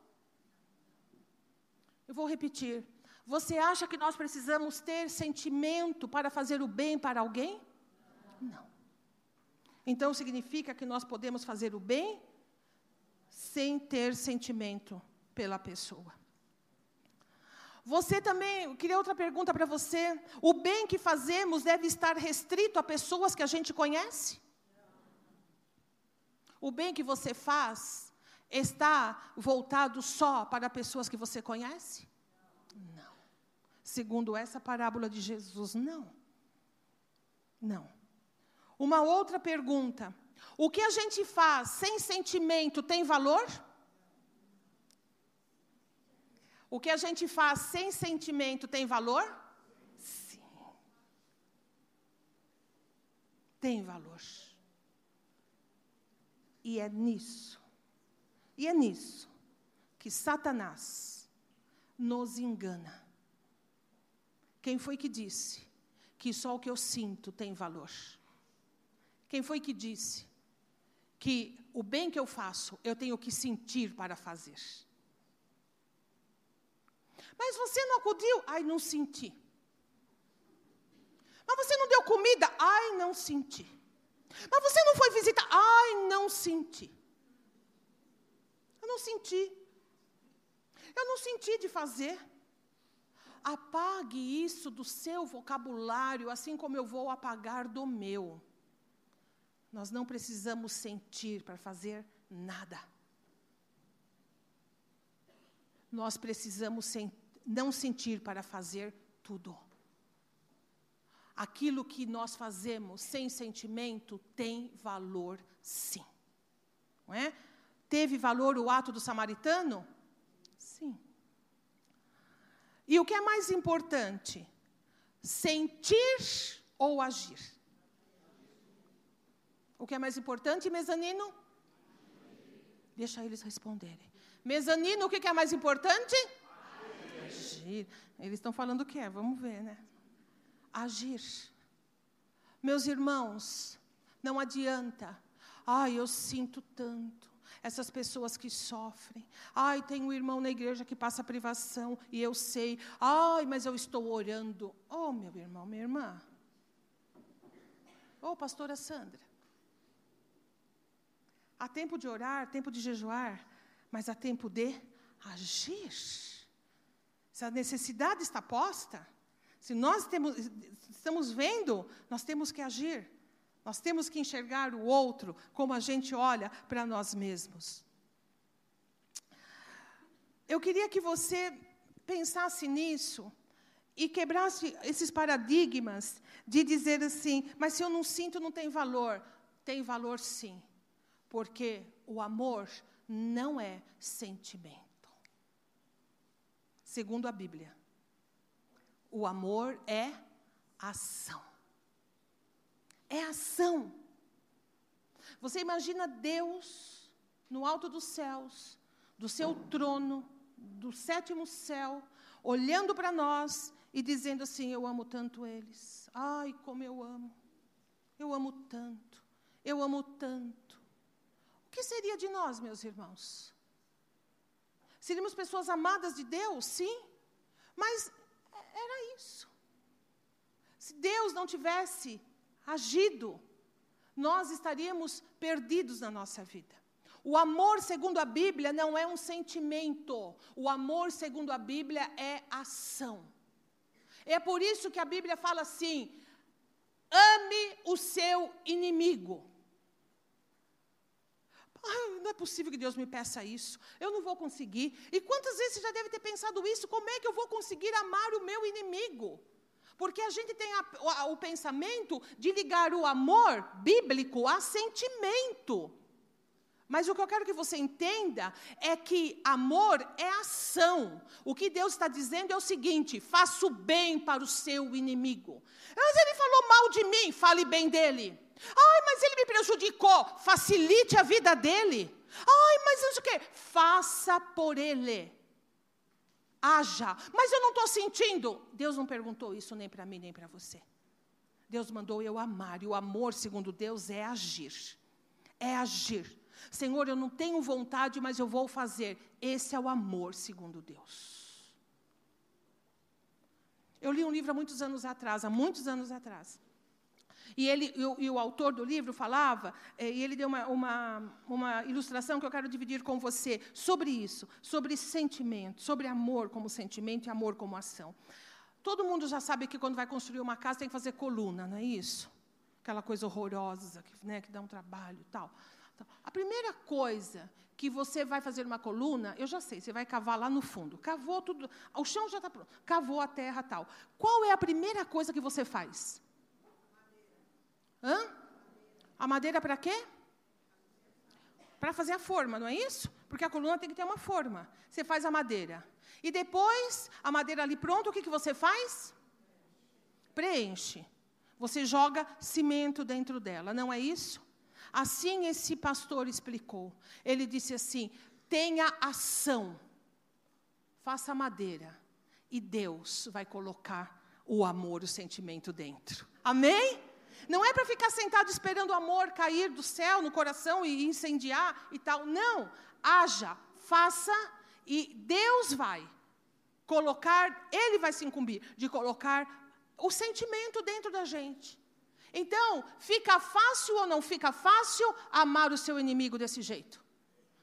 Eu vou repetir. Você acha que nós precisamos ter sentimento para fazer o bem para alguém? Não. Então significa que nós podemos fazer o bem sem ter sentimento pela pessoa. Você também, eu queria outra pergunta para você. O bem que fazemos deve estar restrito a pessoas que a gente conhece? O bem que você faz está voltado só para pessoas que você conhece? Não. Segundo essa parábola de Jesus, não. Não. Uma outra pergunta: o que a gente faz sem sentimento tem valor? O que a gente faz sem sentimento tem valor? Sim. Tem valor. E é nisso, e é nisso que Satanás nos engana. Quem foi que disse que só o que eu sinto tem valor? Quem foi que disse que o bem que eu faço, eu tenho que sentir para fazer? Mas você não acudiu? Ai, não senti. Mas você não deu comida? Ai, não senti. Mas você não foi visitar? Ai, não senti. não senti. Eu não senti de fazer. Apague isso do seu vocabulário, assim como eu vou apagar do meu. Nós não precisamos sentir para fazer nada. Nós precisamos sen não sentir para fazer tudo. Aquilo que nós fazemos sem sentimento tem valor, sim. Não é? Teve valor o ato do samaritano? Sim. E o que é mais importante? Sentir ou agir? O que é mais importante, mezanino? Deixa eles responderem. Mezanino, o que é mais importante? Agir. Eles estão falando o que é, vamos ver, né? Agir. Meus irmãos, não adianta. Ai, eu sinto tanto essas pessoas que sofrem. Ai, tem um irmão na igreja que passa privação e eu sei. Ai, mas eu estou orando. Oh, meu irmão, minha irmã. Oh, pastora Sandra. Há tempo de orar, tempo de jejuar, mas há tempo de agir. Se a necessidade está posta, se nós temos, estamos vendo, nós temos que agir. Nós temos que enxergar o outro como a gente olha para nós mesmos. Eu queria que você pensasse nisso e quebrasse esses paradigmas de dizer assim, mas se eu não sinto, não tem valor. Tem valor sim, porque o amor não é sentimento. Segundo a Bíblia, o amor é ação é ação. Você imagina Deus no alto dos céus, do seu trono, do sétimo céu, olhando para nós e dizendo assim: Eu amo tanto eles. Ai, como eu amo. Eu amo tanto. Eu amo tanto. O que seria de nós, meus irmãos? Seríamos pessoas amadas de Deus, sim, mas era isso. Se Deus não tivesse agido, nós estaríamos perdidos na nossa vida. O amor, segundo a Bíblia, não é um sentimento. O amor, segundo a Bíblia, é ação. É por isso que a Bíblia fala assim: ame o seu inimigo. Ah, não é possível que Deus me peça isso. Eu não vou conseguir. E quantas vezes você já deve ter pensado isso? Como é que eu vou conseguir amar o meu inimigo? Porque a gente tem a, o, o pensamento de ligar o amor bíblico a sentimento. Mas o que eu quero que você entenda é que amor é ação. O que Deus está dizendo é o seguinte: faça o bem para o seu inimigo. Mas ele falou mal de mim, fale bem dele. Ai, mas ele me prejudicou, facilite a vida dele. Ai, mas isso o quê? Faça por ele haja. Mas eu não estou sentindo. Deus não perguntou isso nem para mim, nem para você. Deus mandou eu amar. E o amor, segundo Deus, é agir. É agir. Senhor, eu não tenho vontade, mas eu vou fazer. Esse é o amor, segundo Deus. Eu li um livro há muitos anos atrás, há muitos anos atrás. E, ele, e, o, e o autor do livro falava, eh, e ele deu uma, uma, uma ilustração que eu quero dividir com você sobre isso, sobre sentimento, sobre amor como sentimento e amor como ação. Todo mundo já sabe que quando vai construir uma casa tem que fazer coluna, não é isso? Aquela coisa horrorosa, que, né, que dá um trabalho tal. Então, a primeira coisa que você vai fazer uma coluna, eu já sei, você vai cavar lá no fundo. Cavou tudo, o chão já está pronto, cavou a terra tal. Qual é a primeira coisa que você faz? Hã? A madeira para quê? Para fazer a forma, não é isso? Porque a coluna tem que ter uma forma. Você faz a madeira. E depois, a madeira ali pronta, o que, que você faz? Preenche. Você joga cimento dentro dela, não é isso? Assim esse pastor explicou. Ele disse assim: tenha ação, faça madeira, e Deus vai colocar o amor, o sentimento dentro. Amém? Não é para ficar sentado esperando o amor cair do céu no coração e incendiar e tal. Não. Haja, faça e Deus vai colocar, Ele vai se incumbir de colocar o sentimento dentro da gente. Então, fica fácil ou não fica fácil amar o seu inimigo desse jeito?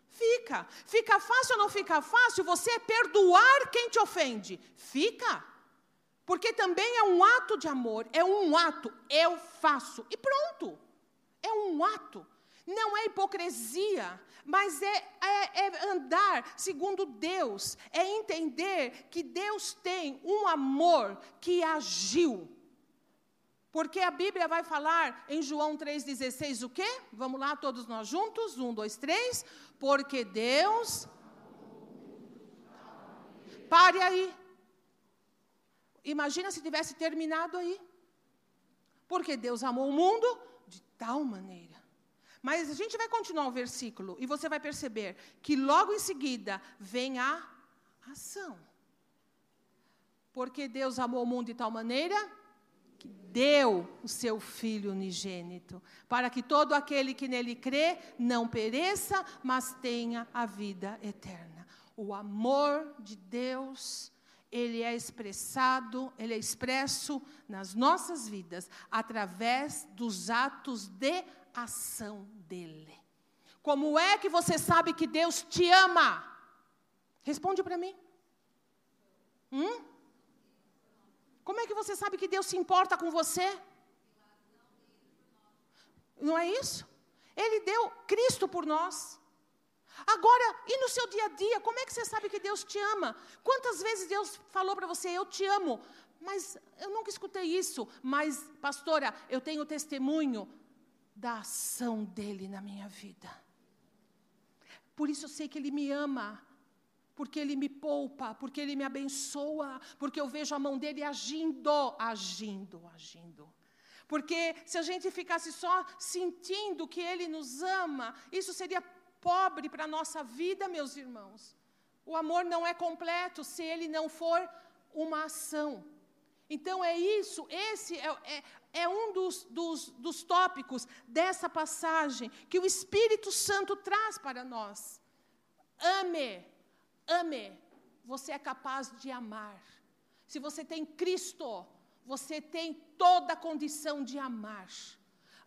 Fica. Fica fácil ou não fica fácil você perdoar quem te ofende? Fica. Porque também é um ato de amor, é um ato, eu faço e pronto. É um ato. Não é hipocrisia, mas é, é, é, andar segundo Deus, é entender que Deus tem um amor que agiu. Porque a Bíblia vai falar em João 3,16 o quê? Vamos lá, todos nós juntos? Um, dois, três. Porque Deus. Pare aí. Imagina se tivesse terminado aí. Porque Deus amou o mundo de tal maneira. Mas a gente vai continuar o versículo e você vai perceber que logo em seguida vem a ação. Porque Deus amou o mundo de tal maneira que deu o seu Filho unigênito, para que todo aquele que nele crê não pereça, mas tenha a vida eterna. O amor de Deus, ele é expressado, ele é expresso nas nossas vidas através dos atos de ação dele. Como é que você sabe que Deus te ama? Responde para mim. Hum? Como é que você sabe que Deus se importa com você? Não é isso? Ele deu Cristo por nós. Agora, e no seu dia a dia, como é que você sabe que Deus te ama? Quantas vezes Deus falou para você, eu te amo? Mas eu nunca escutei isso. Mas, pastora, eu tenho testemunho da ação dele na minha vida. Por isso eu sei que ele me ama porque Ele me poupa, porque Ele me abençoa, porque eu vejo a mão dele agindo, agindo, agindo. Porque se a gente ficasse só sentindo que Ele nos ama, isso seria pobre para a nossa vida, meus irmãos. O amor não é completo se ele não for uma ação. Então é isso, esse é, é, é um dos, dos, dos tópicos dessa passagem que o Espírito Santo traz para nós. Ame Ame, você é capaz de amar. Se você tem Cristo, você tem toda a condição de amar.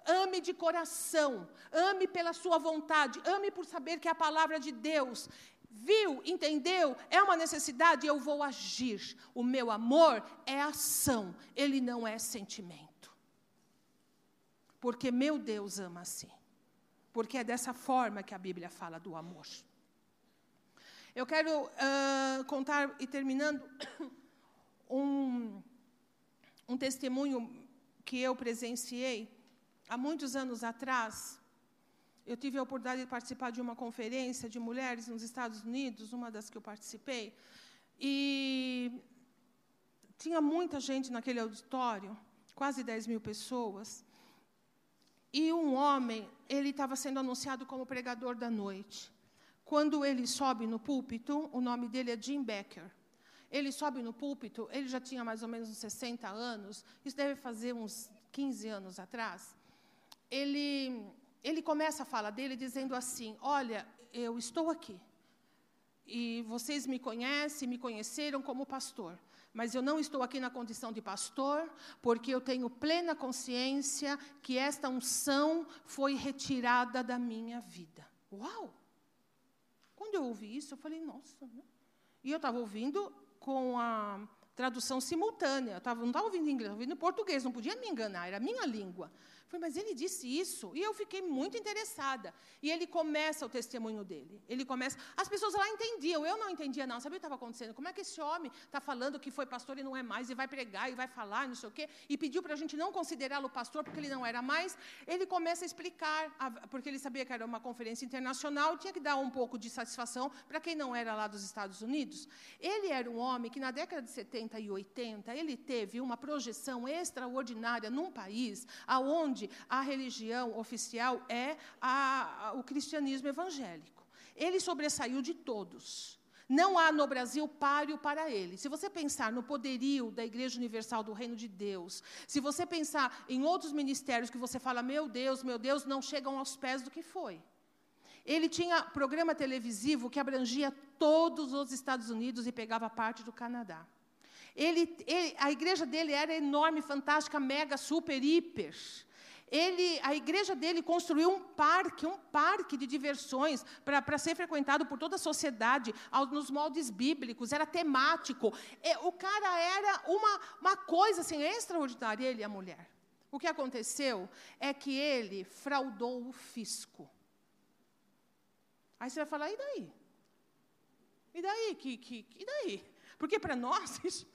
Ame de coração, ame pela sua vontade, ame por saber que é a palavra de Deus. Viu, entendeu? É uma necessidade, eu vou agir. O meu amor é ação, ele não é sentimento. Porque meu Deus ama assim. Porque é dessa forma que a Bíblia fala do amor. Eu quero uh, contar, e terminando, um, um testemunho que eu presenciei há muitos anos atrás. Eu tive a oportunidade de participar de uma conferência de mulheres nos Estados Unidos, uma das que eu participei, e tinha muita gente naquele auditório, quase 10 mil pessoas, e um homem, ele estava sendo anunciado como pregador da noite. Quando ele sobe no púlpito, o nome dele é Jim Becker. Ele sobe no púlpito, ele já tinha mais ou menos uns 60 anos, isso deve fazer uns 15 anos atrás. Ele, ele começa a fala dele dizendo assim: Olha, eu estou aqui. E vocês me conhecem, me conheceram como pastor. Mas eu não estou aqui na condição de pastor, porque eu tenho plena consciência que esta unção foi retirada da minha vida. Uau! Quando eu ouvi isso, eu falei, nossa. Né? E eu estava ouvindo com a tradução simultânea. Eu tava, não estava ouvindo inglês, estava ouvindo português, não podia me enganar, era a minha língua. Falei, mas ele disse isso. E eu fiquei muito interessada. E ele começa o testemunho dele. Ele começa. As pessoas lá entendiam, eu não entendia, não. Sabia o que estava acontecendo? Como é que esse homem está falando que foi pastor e não é mais, e vai pregar e vai falar, não sei o quê, e pediu para a gente não considerá-lo pastor porque ele não era mais. Ele começa a explicar, porque ele sabia que era uma conferência internacional, tinha que dar um pouco de satisfação para quem não era lá dos Estados Unidos. Ele era um homem que na década de 70 e 80, ele teve uma projeção extraordinária num país aonde onde a religião oficial é a, a, o cristianismo evangélico. Ele sobressaiu de todos. Não há no Brasil páreo para ele. Se você pensar no poderio da Igreja Universal do Reino de Deus, se você pensar em outros ministérios que você fala, meu Deus, meu Deus, não chegam aos pés do que foi. Ele tinha programa televisivo que abrangia todos os Estados Unidos e pegava parte do Canadá. Ele, ele, a igreja dele era enorme, fantástica, mega, super, hiper. Ele, a igreja dele construiu um parque, um parque de diversões para ser frequentado por toda a sociedade, nos moldes bíblicos, era temático. E, o cara era uma, uma coisa assim, extraordinária, ele e a mulher. O que aconteceu é que ele fraudou o fisco. Aí você vai falar, e daí? E daí? Que, que, e daí? Porque para nós isso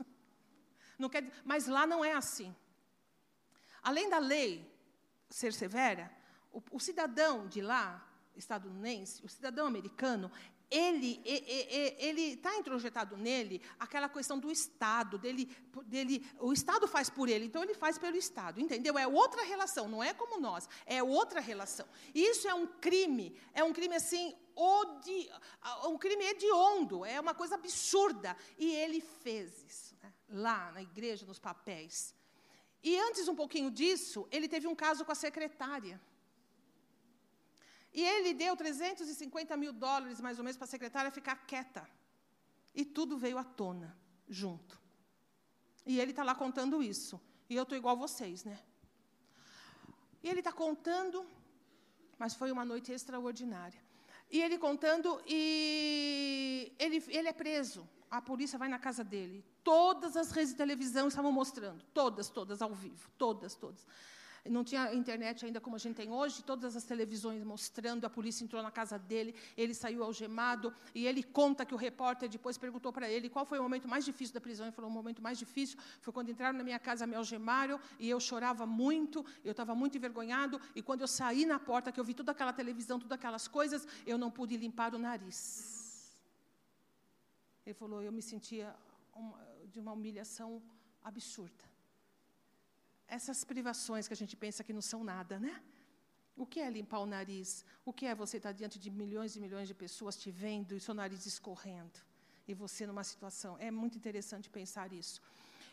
não quer Mas lá não é assim. Além da lei ser severa, o, o cidadão de lá, estadunidense, o cidadão americano, ele ele está introjetado nele aquela questão do Estado, dele, dele, o Estado faz por ele, então ele faz pelo Estado, entendeu? É outra relação, não é como nós, é outra relação. Isso é um crime, é um crime assim, odi, um crime hediondo, é uma coisa absurda. E ele fez isso, né? lá na igreja, nos papéis. E antes um pouquinho disso, ele teve um caso com a secretária. E ele deu 350 mil dólares, mais ou menos, para a secretária ficar quieta. E tudo veio à tona, junto. E ele está lá contando isso. E eu estou igual vocês, né? E ele está contando, mas foi uma noite extraordinária. E ele contando, e ele, ele é preso. A polícia vai na casa dele. Todas as redes de televisão estavam mostrando. Todas, todas, ao vivo. Todas, todas não tinha internet ainda como a gente tem hoje, todas as televisões mostrando, a polícia entrou na casa dele, ele saiu algemado, e ele conta que o repórter depois perguntou para ele qual foi o momento mais difícil da prisão. Ele falou: o momento mais difícil foi quando entraram na minha casa, me algemaram, e eu chorava muito, eu estava muito envergonhado, e quando eu saí na porta, que eu vi toda aquela televisão, todas aquelas coisas, eu não pude limpar o nariz. Ele falou: eu me sentia uma, de uma humilhação absurda essas privações que a gente pensa que não são nada, né? O que é limpar o nariz? O que é você estar diante de milhões e milhões de pessoas te vendo e seu nariz escorrendo? E você numa situação. É muito interessante pensar isso.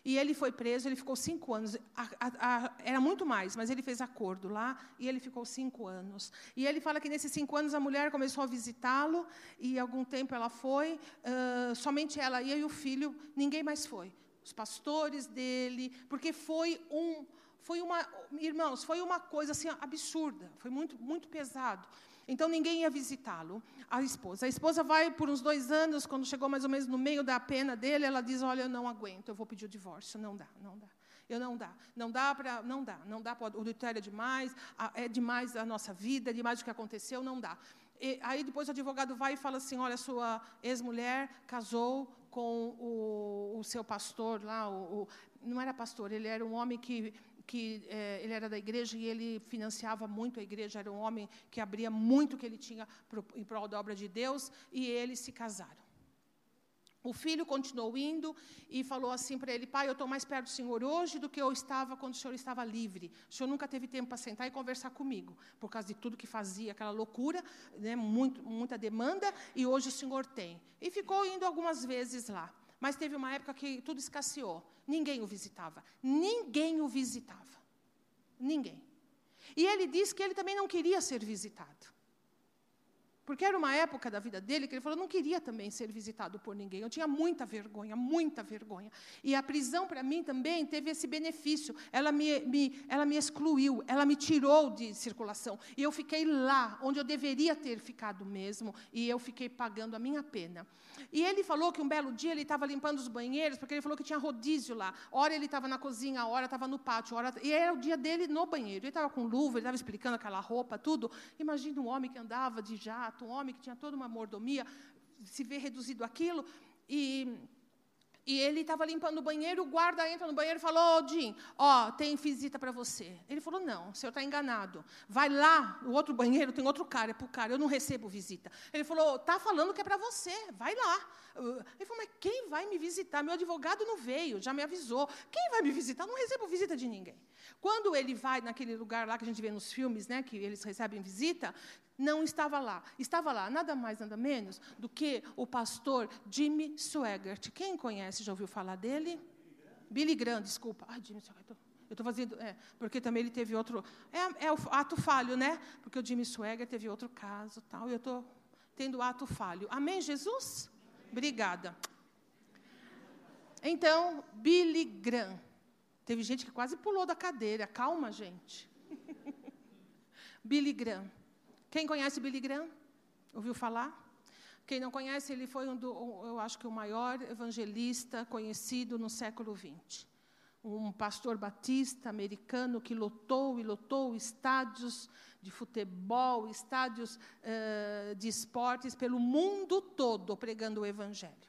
E ele foi preso, ele ficou cinco anos. A, a, a, era muito mais, mas ele fez acordo lá e ele ficou cinco anos. E ele fala que nesses cinco anos a mulher começou a visitá-lo e algum tempo ela foi, uh, somente ela ia e o filho, ninguém mais foi os pastores dele, porque foi um, foi uma, irmãos, foi uma coisa assim absurda, foi muito, muito pesado. Então ninguém ia visitá-lo, a esposa. A esposa vai por uns dois anos, quando chegou mais ou menos no meio da pena dele, ela diz: Olha, eu não aguento, eu vou pedir o divórcio. Não dá, não dá. Eu não dá, não dá para, não dá, não dá. O adultério é demais, é demais a nossa vida, é demais o que aconteceu, não dá. E, aí depois o advogado vai e fala assim: Olha, sua ex-mulher casou com o, o seu pastor lá, o, o, não era pastor, ele era um homem que, que é, ele era da igreja e ele financiava muito a igreja, era um homem que abria muito o que ele tinha pro, em prol da obra de Deus, e eles se casaram. O filho continuou indo e falou assim para ele: Pai, eu estou mais perto do Senhor hoje do que eu estava quando o Senhor estava livre. O Senhor nunca teve tempo para sentar e conversar comigo, por causa de tudo que fazia, aquela loucura, né, muito, muita demanda, e hoje o Senhor tem. E ficou indo algumas vezes lá. Mas teve uma época que tudo escasseou. Ninguém o visitava. Ninguém o visitava. Ninguém. E ele disse que ele também não queria ser visitado. Porque era uma época da vida dele que ele falou, eu não queria também ser visitado por ninguém. Eu tinha muita vergonha, muita vergonha. E a prisão, para mim, também teve esse benefício. Ela me, me, ela me excluiu, ela me tirou de circulação. E eu fiquei lá, onde eu deveria ter ficado mesmo, e eu fiquei pagando a minha pena. E ele falou que um belo dia ele estava limpando os banheiros, porque ele falou que tinha rodízio lá. Ora ele estava na cozinha, ora estava no pátio, ora... e era o dia dele no banheiro. Ele estava com luva, ele estava explicando aquela roupa, tudo. Imagina um homem que andava de jato, um homem que tinha toda uma mordomia, se vê reduzido aquilo. E e ele estava limpando o banheiro, o guarda entra no banheiro e falou, ô Jim, ó, tem visita para você. Ele falou, não, o senhor está enganado. Vai lá, no outro banheiro tem outro cara, é para o cara, eu não recebo visita. Ele falou, está falando que é para você, vai lá. Ele falou, mas quem vai me visitar? Meu advogado não veio, já me avisou. Quem vai me visitar? Eu não recebo visita de ninguém. Quando ele vai naquele lugar lá que a gente vê nos filmes, né, que eles recebem visita, não estava lá. Estava lá nada mais, nada menos do que o pastor Jimmy Swaggart. Quem conhece, já ouviu falar dele? Billy Graham, desculpa. Ai, Jimmy Swaggart. Eu estou fazendo. É, porque também ele teve outro. É, é, o ato falho, né? Porque o Jimmy Swagger teve outro caso tal. E eu estou tendo ato falho. Amém, Jesus? Obrigada. Então, Billy Graham. Teve gente que quase pulou da cadeira. Calma, gente. Billy Graham. Quem conhece Billy Graham? Ouviu falar? Quem não conhece, ele foi, um do, eu acho que o maior evangelista conhecido no século XX. Um pastor batista americano que lotou e lotou estádios de futebol, estádios uh, de esportes pelo mundo todo, pregando o Evangelho.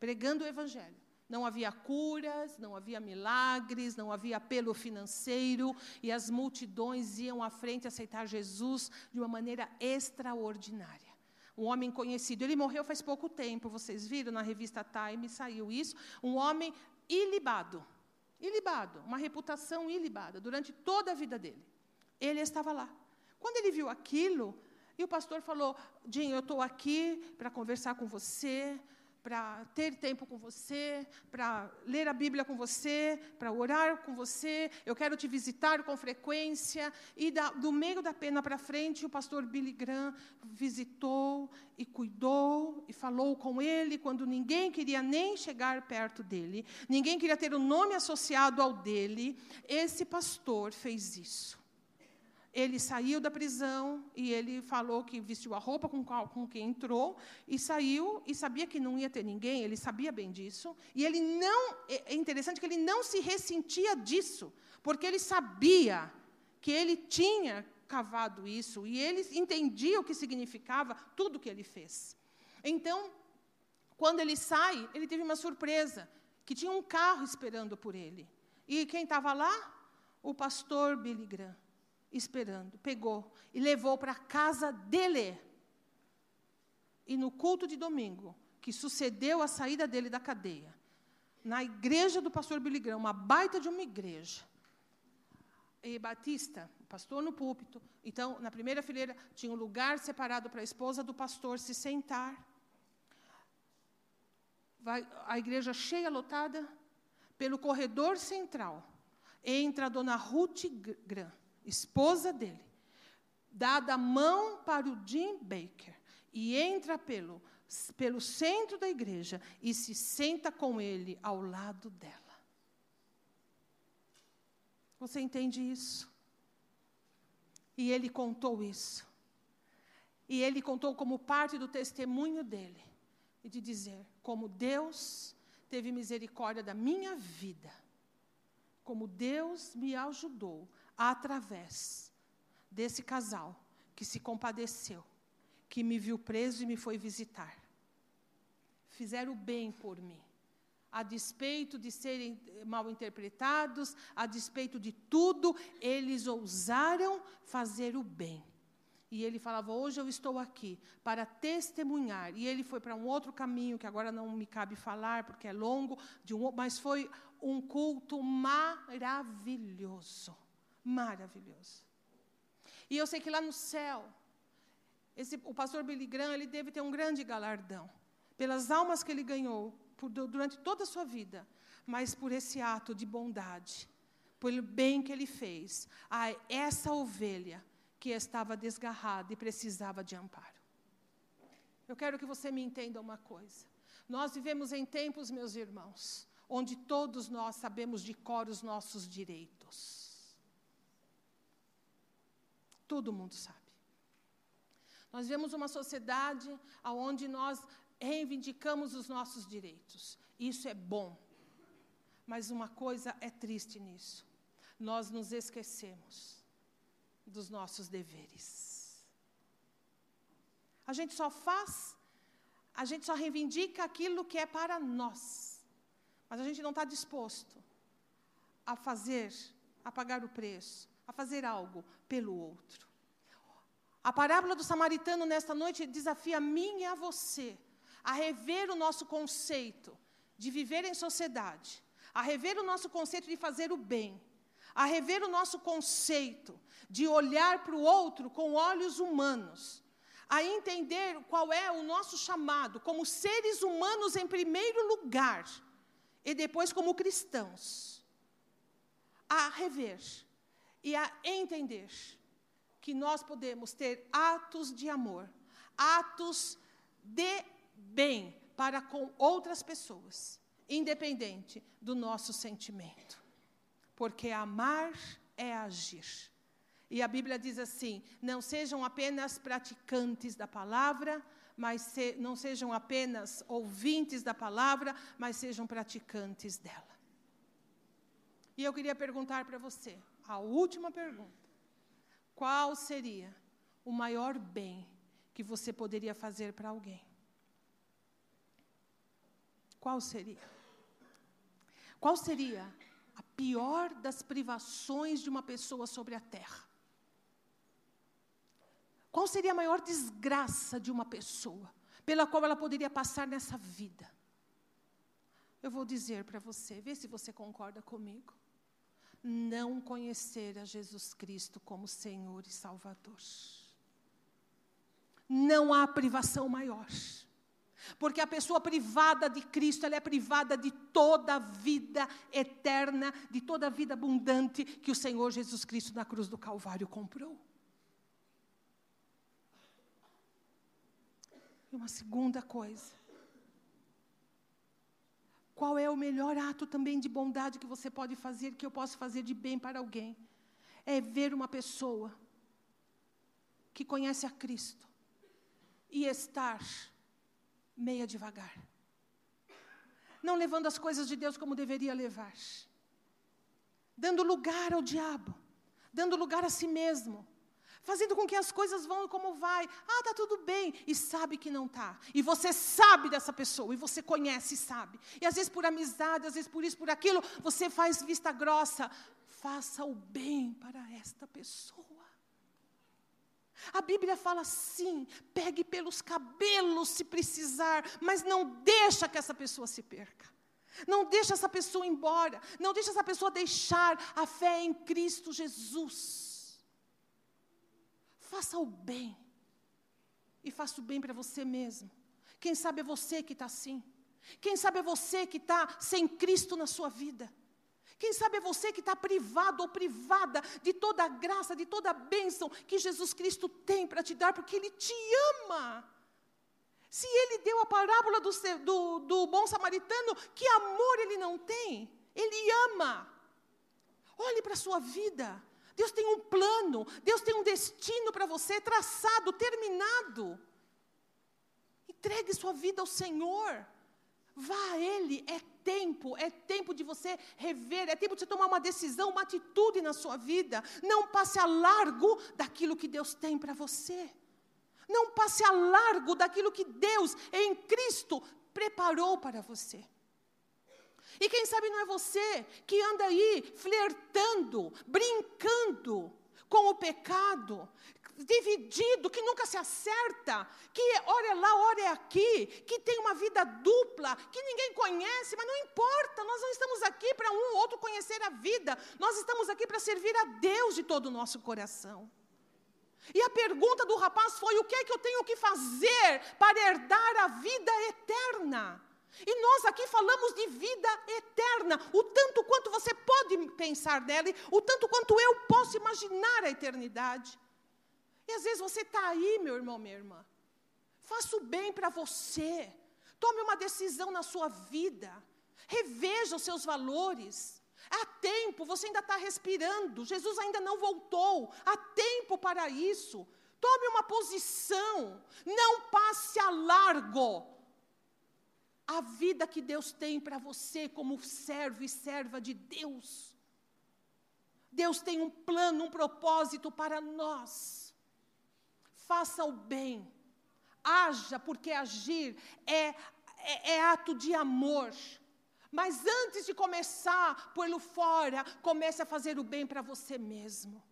Pregando o Evangelho. Não havia curas, não havia milagres, não havia apelo financeiro, e as multidões iam à frente aceitar Jesus de uma maneira extraordinária um homem conhecido. Ele morreu faz pouco tempo, vocês viram na revista Time, saiu isso. Um homem ilibado, ilibado, uma reputação ilibada durante toda a vida dele. Ele estava lá. Quando ele viu aquilo, e o pastor falou: Jim, eu estou aqui para conversar com você, para ter tempo com você, para ler a Bíblia com você, para orar com você. Eu quero te visitar com frequência. E da, do meio da pena para frente, o pastor Billy Graham visitou e cuidou e falou com ele quando ninguém queria nem chegar perto dele, ninguém queria ter o nome associado ao dele. Esse pastor fez isso ele saiu da prisão e ele falou que vestiu a roupa com, com quem entrou e saiu e sabia que não ia ter ninguém, ele sabia bem disso. E ele não, é, é interessante que ele não se ressentia disso, porque ele sabia que ele tinha cavado isso e ele entendia o que significava tudo que ele fez. Então, quando ele sai, ele teve uma surpresa, que tinha um carro esperando por ele. E quem estava lá? O pastor Billy Graham esperando. Pegou e levou para a casa dele. E no culto de domingo, que sucedeu a saída dele da cadeia, na igreja do pastor Billy Graham, uma baita de uma igreja, e Batista, pastor no púlpito. Então, na primeira fileira, tinha um lugar separado para a esposa do pastor se sentar. Vai, a igreja cheia, lotada. Pelo corredor central, entra a dona Ruth Graham esposa dele, dada a mão para o Jim Baker e entra pelo, pelo centro da igreja e se senta com ele ao lado dela. Você entende isso? E ele contou isso. E ele contou como parte do testemunho dele. E de dizer: como Deus teve misericórdia da minha vida, como Deus me ajudou através desse casal que se compadeceu, que me viu preso e me foi visitar. Fizeram bem por mim. A despeito de serem mal interpretados, a despeito de tudo, eles ousaram fazer o bem. E ele falava: Hoje eu estou aqui para testemunhar. E ele foi para um outro caminho, que agora não me cabe falar, porque é longo, um, mas foi um culto maravilhoso maravilhoso. E eu sei que lá no céu, esse, o pastor Billy Graham, ele deve ter um grande galardão pelas almas que ele ganhou por, durante toda a sua vida, mas por esse ato de bondade, pelo bem que ele fez a essa ovelha que estava desgarrada e precisava de amparo. Eu quero que você me entenda uma coisa. Nós vivemos em tempos, meus irmãos, onde todos nós sabemos de cor os nossos direitos. Todo mundo sabe. Nós vemos uma sociedade onde nós reivindicamos os nossos direitos. Isso é bom. Mas uma coisa é triste nisso. Nós nos esquecemos dos nossos deveres. A gente só faz, a gente só reivindica aquilo que é para nós. Mas a gente não está disposto a fazer, a pagar o preço, a fazer algo pelo outro. A parábola do samaritano nesta noite desafia a mim e a você a rever o nosso conceito de viver em sociedade, a rever o nosso conceito de fazer o bem, a rever o nosso conceito de olhar para o outro com olhos humanos, a entender qual é o nosso chamado como seres humanos em primeiro lugar e depois como cristãos, a rever e a entender que nós podemos ter atos de amor, atos de bem para com outras pessoas, independente do nosso sentimento. Porque amar é agir. E a Bíblia diz assim: não sejam apenas praticantes da palavra, mas se, não sejam apenas ouvintes da palavra, mas sejam praticantes dela. E eu queria perguntar para você, a última pergunta: qual seria o maior bem que você poderia fazer para alguém? Qual seria? Qual seria a pior das privações de uma pessoa sobre a terra? Qual seria a maior desgraça de uma pessoa pela qual ela poderia passar nessa vida? Eu vou dizer para você, vê se você concorda comigo. Não conhecer a Jesus Cristo como Senhor e Salvador. Não há privação maior. Porque a pessoa privada de Cristo, ela é privada de toda a vida eterna, de toda a vida abundante que o Senhor Jesus Cristo na cruz do Calvário comprou. E uma segunda coisa. Qual é o melhor ato também de bondade que você pode fazer, que eu posso fazer de bem para alguém? É ver uma pessoa que conhece a Cristo e estar meia devagar. Não levando as coisas de Deus como deveria levar. Dando lugar ao diabo, dando lugar a si mesmo, fazendo com que as coisas vão como vai. Ah, tá tudo bem, e sabe que não tá. E você sabe dessa pessoa, e você conhece e sabe. E às vezes por amizade, às vezes por isso, por aquilo, você faz vista grossa. Faça o bem para esta pessoa. A Bíblia fala assim: pegue pelos cabelos se precisar, mas não deixa que essa pessoa se perca. Não deixa essa pessoa embora, não deixa essa pessoa deixar a fé em Cristo Jesus. Faça o bem. E faça o bem para você mesmo. Quem sabe é você que está assim. Quem sabe é você que está sem Cristo na sua vida. Quem sabe é você que está privado ou privada de toda a graça, de toda a bênção que Jesus Cristo tem para te dar, porque Ele te ama. Se Ele deu a parábola do, do, do bom samaritano, que amor Ele não tem? Ele ama. Olhe para a sua vida. Deus tem um plano, Deus tem um destino para você traçado, terminado. Entregue sua vida ao Senhor. Vá a Ele, é tempo, é tempo de você rever, é tempo de você tomar uma decisão, uma atitude na sua vida. Não passe a largo daquilo que Deus tem para você. Não passe a largo daquilo que Deus, em Cristo, preparou para você. E quem sabe não é você que anda aí flertando, brincando com o pecado, dividido, que nunca se acerta, que ora lá, ora aqui, que tem uma vida dupla, que ninguém conhece, mas não importa, nós não estamos aqui para um ou outro conhecer a vida, nós estamos aqui para servir a Deus de todo o nosso coração. E a pergunta do rapaz foi: o que é que eu tenho que fazer para herdar a vida eterna? E nós aqui falamos de vida eterna, o tanto quanto você pode pensar nela, o tanto quanto eu posso imaginar a eternidade. E às vezes você está aí, meu irmão, minha irmã. Faça o bem para você. Tome uma decisão na sua vida. Reveja os seus valores. Há tempo, você ainda está respirando. Jesus ainda não voltou. Há tempo para isso. Tome uma posição. Não passe a largo a vida que Deus tem para você como servo e serva de Deus. Deus tem um plano, um propósito para nós faça o bem, haja, porque agir é, é, é ato de amor. Mas antes de começar pelo fora, comece a fazer o bem para você mesmo.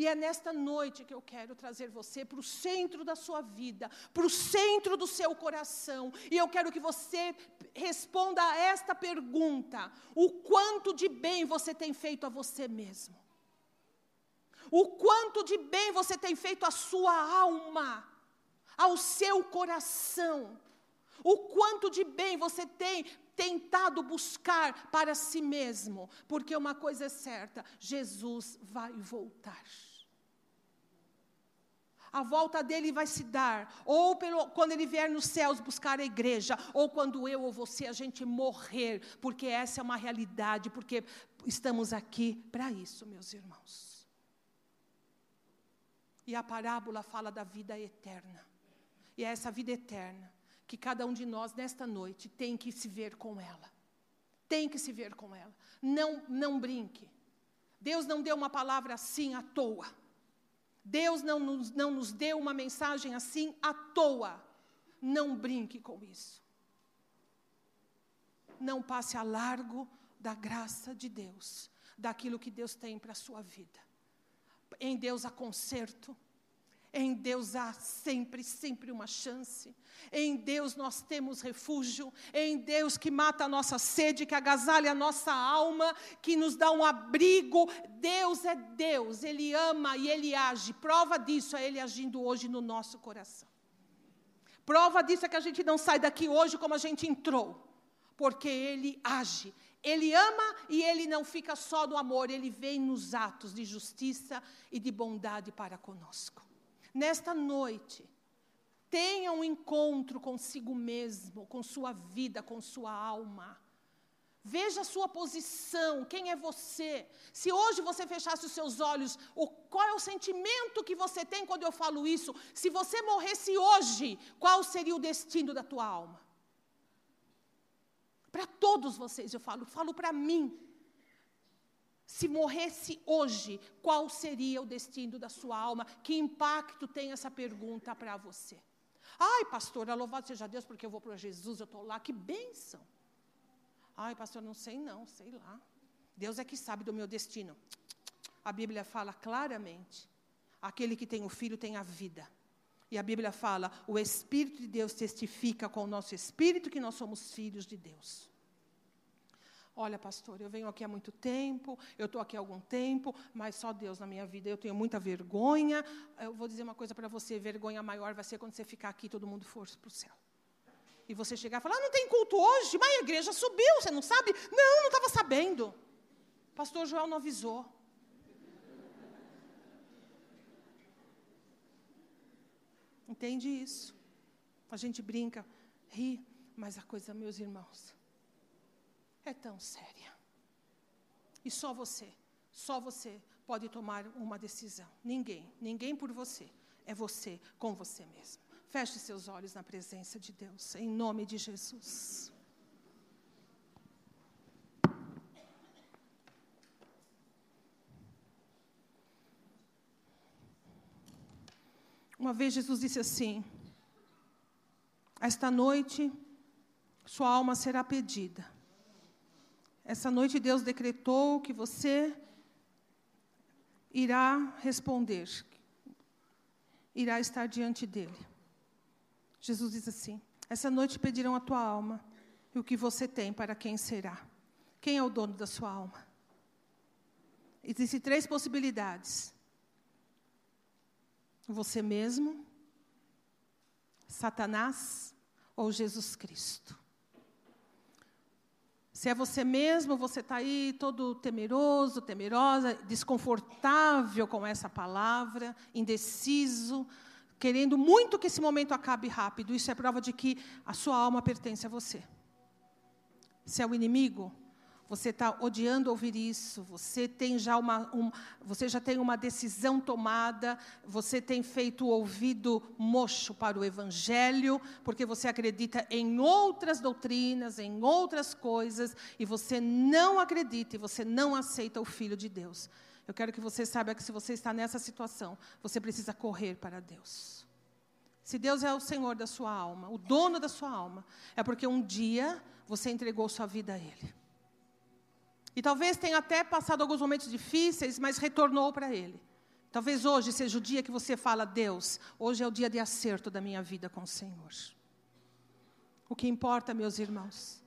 E é nesta noite que eu quero trazer você para o centro da sua vida, para o centro do seu coração. E eu quero que você responda a esta pergunta: o quanto de bem você tem feito a você mesmo? o quanto de bem você tem feito à sua alma, ao seu coração, o quanto de bem você tem tentado buscar para si mesmo, porque uma coisa é certa: Jesus vai voltar. A volta dele vai se dar, ou pelo, quando ele vier nos céus buscar a igreja, ou quando eu ou você a gente morrer, porque essa é uma realidade, porque estamos aqui para isso, meus irmãos. E a parábola fala da vida eterna. E é essa vida eterna que cada um de nós, nesta noite, tem que se ver com ela. Tem que se ver com ela. Não, não brinque. Deus não deu uma palavra assim à toa. Deus não nos, não nos deu uma mensagem assim à toa. Não brinque com isso. Não passe a largo da graça de Deus, daquilo que Deus tem para a sua vida. Em Deus há conserto. Em Deus há sempre, sempre uma chance. Em Deus nós temos refúgio. Em Deus que mata a nossa sede, que agasalha a nossa alma, que nos dá um abrigo. Deus é Deus, Ele ama e Ele age. Prova disso é Ele agindo hoje no nosso coração. Prova disso é que a gente não sai daqui hoje como a gente entrou, porque Ele age. Ele ama e Ele não fica só no amor, Ele vem nos atos de justiça e de bondade para conosco. Nesta noite, tenha um encontro consigo mesmo, com sua vida, com sua alma. Veja a sua posição, quem é você. Se hoje você fechasse os seus olhos, o, qual é o sentimento que você tem quando eu falo isso? Se você morresse hoje, qual seria o destino da tua alma? Para todos vocês eu falo, falo para mim. Se morresse hoje, qual seria o destino da sua alma? Que impacto tem essa pergunta para você? Ai, pastora, louvado seja Deus, porque eu vou para Jesus, eu estou lá, que bênção. Ai, pastor, não sei não, sei lá. Deus é que sabe do meu destino. A Bíblia fala claramente: aquele que tem o filho tem a vida. E a Bíblia fala: o Espírito de Deus testifica com o nosso espírito que nós somos filhos de Deus. Olha, pastor, eu venho aqui há muito tempo, eu estou aqui há algum tempo, mas só Deus na minha vida. Eu tenho muita vergonha. Eu vou dizer uma coisa para você: vergonha maior vai ser quando você ficar aqui e todo mundo for para o céu. E você chegar e falar: ah, não tem culto hoje, mas a igreja subiu, você não sabe? Não, não estava sabendo. Pastor Joel não avisou. Entende isso? A gente brinca, ri, mas a coisa, meus irmãos, é tão séria. E só você, só você pode tomar uma decisão. Ninguém, ninguém por você. É você com você mesmo. Feche seus olhos na presença de Deus, em nome de Jesus. Uma vez Jesus disse assim: Esta noite sua alma será pedida. Essa noite Deus decretou que você irá responder, irá estar diante dele. Jesus diz assim: Essa noite pedirão a tua alma e o que você tem para quem será. Quem é o dono da sua alma? Existem três possibilidades você mesmo, Satanás ou Jesus Cristo. Se é você mesmo, você está aí todo temeroso, temerosa, desconfortável com essa palavra, indeciso, querendo muito que esse momento acabe rápido. Isso é prova de que a sua alma pertence a você. Se é o inimigo, você está odiando ouvir isso, você tem já uma, um, você já tem uma decisão tomada, você tem feito o ouvido mocho para o Evangelho, porque você acredita em outras doutrinas, em outras coisas, e você não acredita e você não aceita o Filho de Deus. Eu quero que você saiba que se você está nessa situação, você precisa correr para Deus. Se Deus é o Senhor da sua alma, o dono da sua alma, é porque um dia você entregou sua vida a Ele. E talvez tenha até passado alguns momentos difíceis, mas retornou para Ele. Talvez hoje seja o dia que você fala, Deus, hoje é o dia de acerto da minha vida com o Senhor. O que importa, meus irmãos,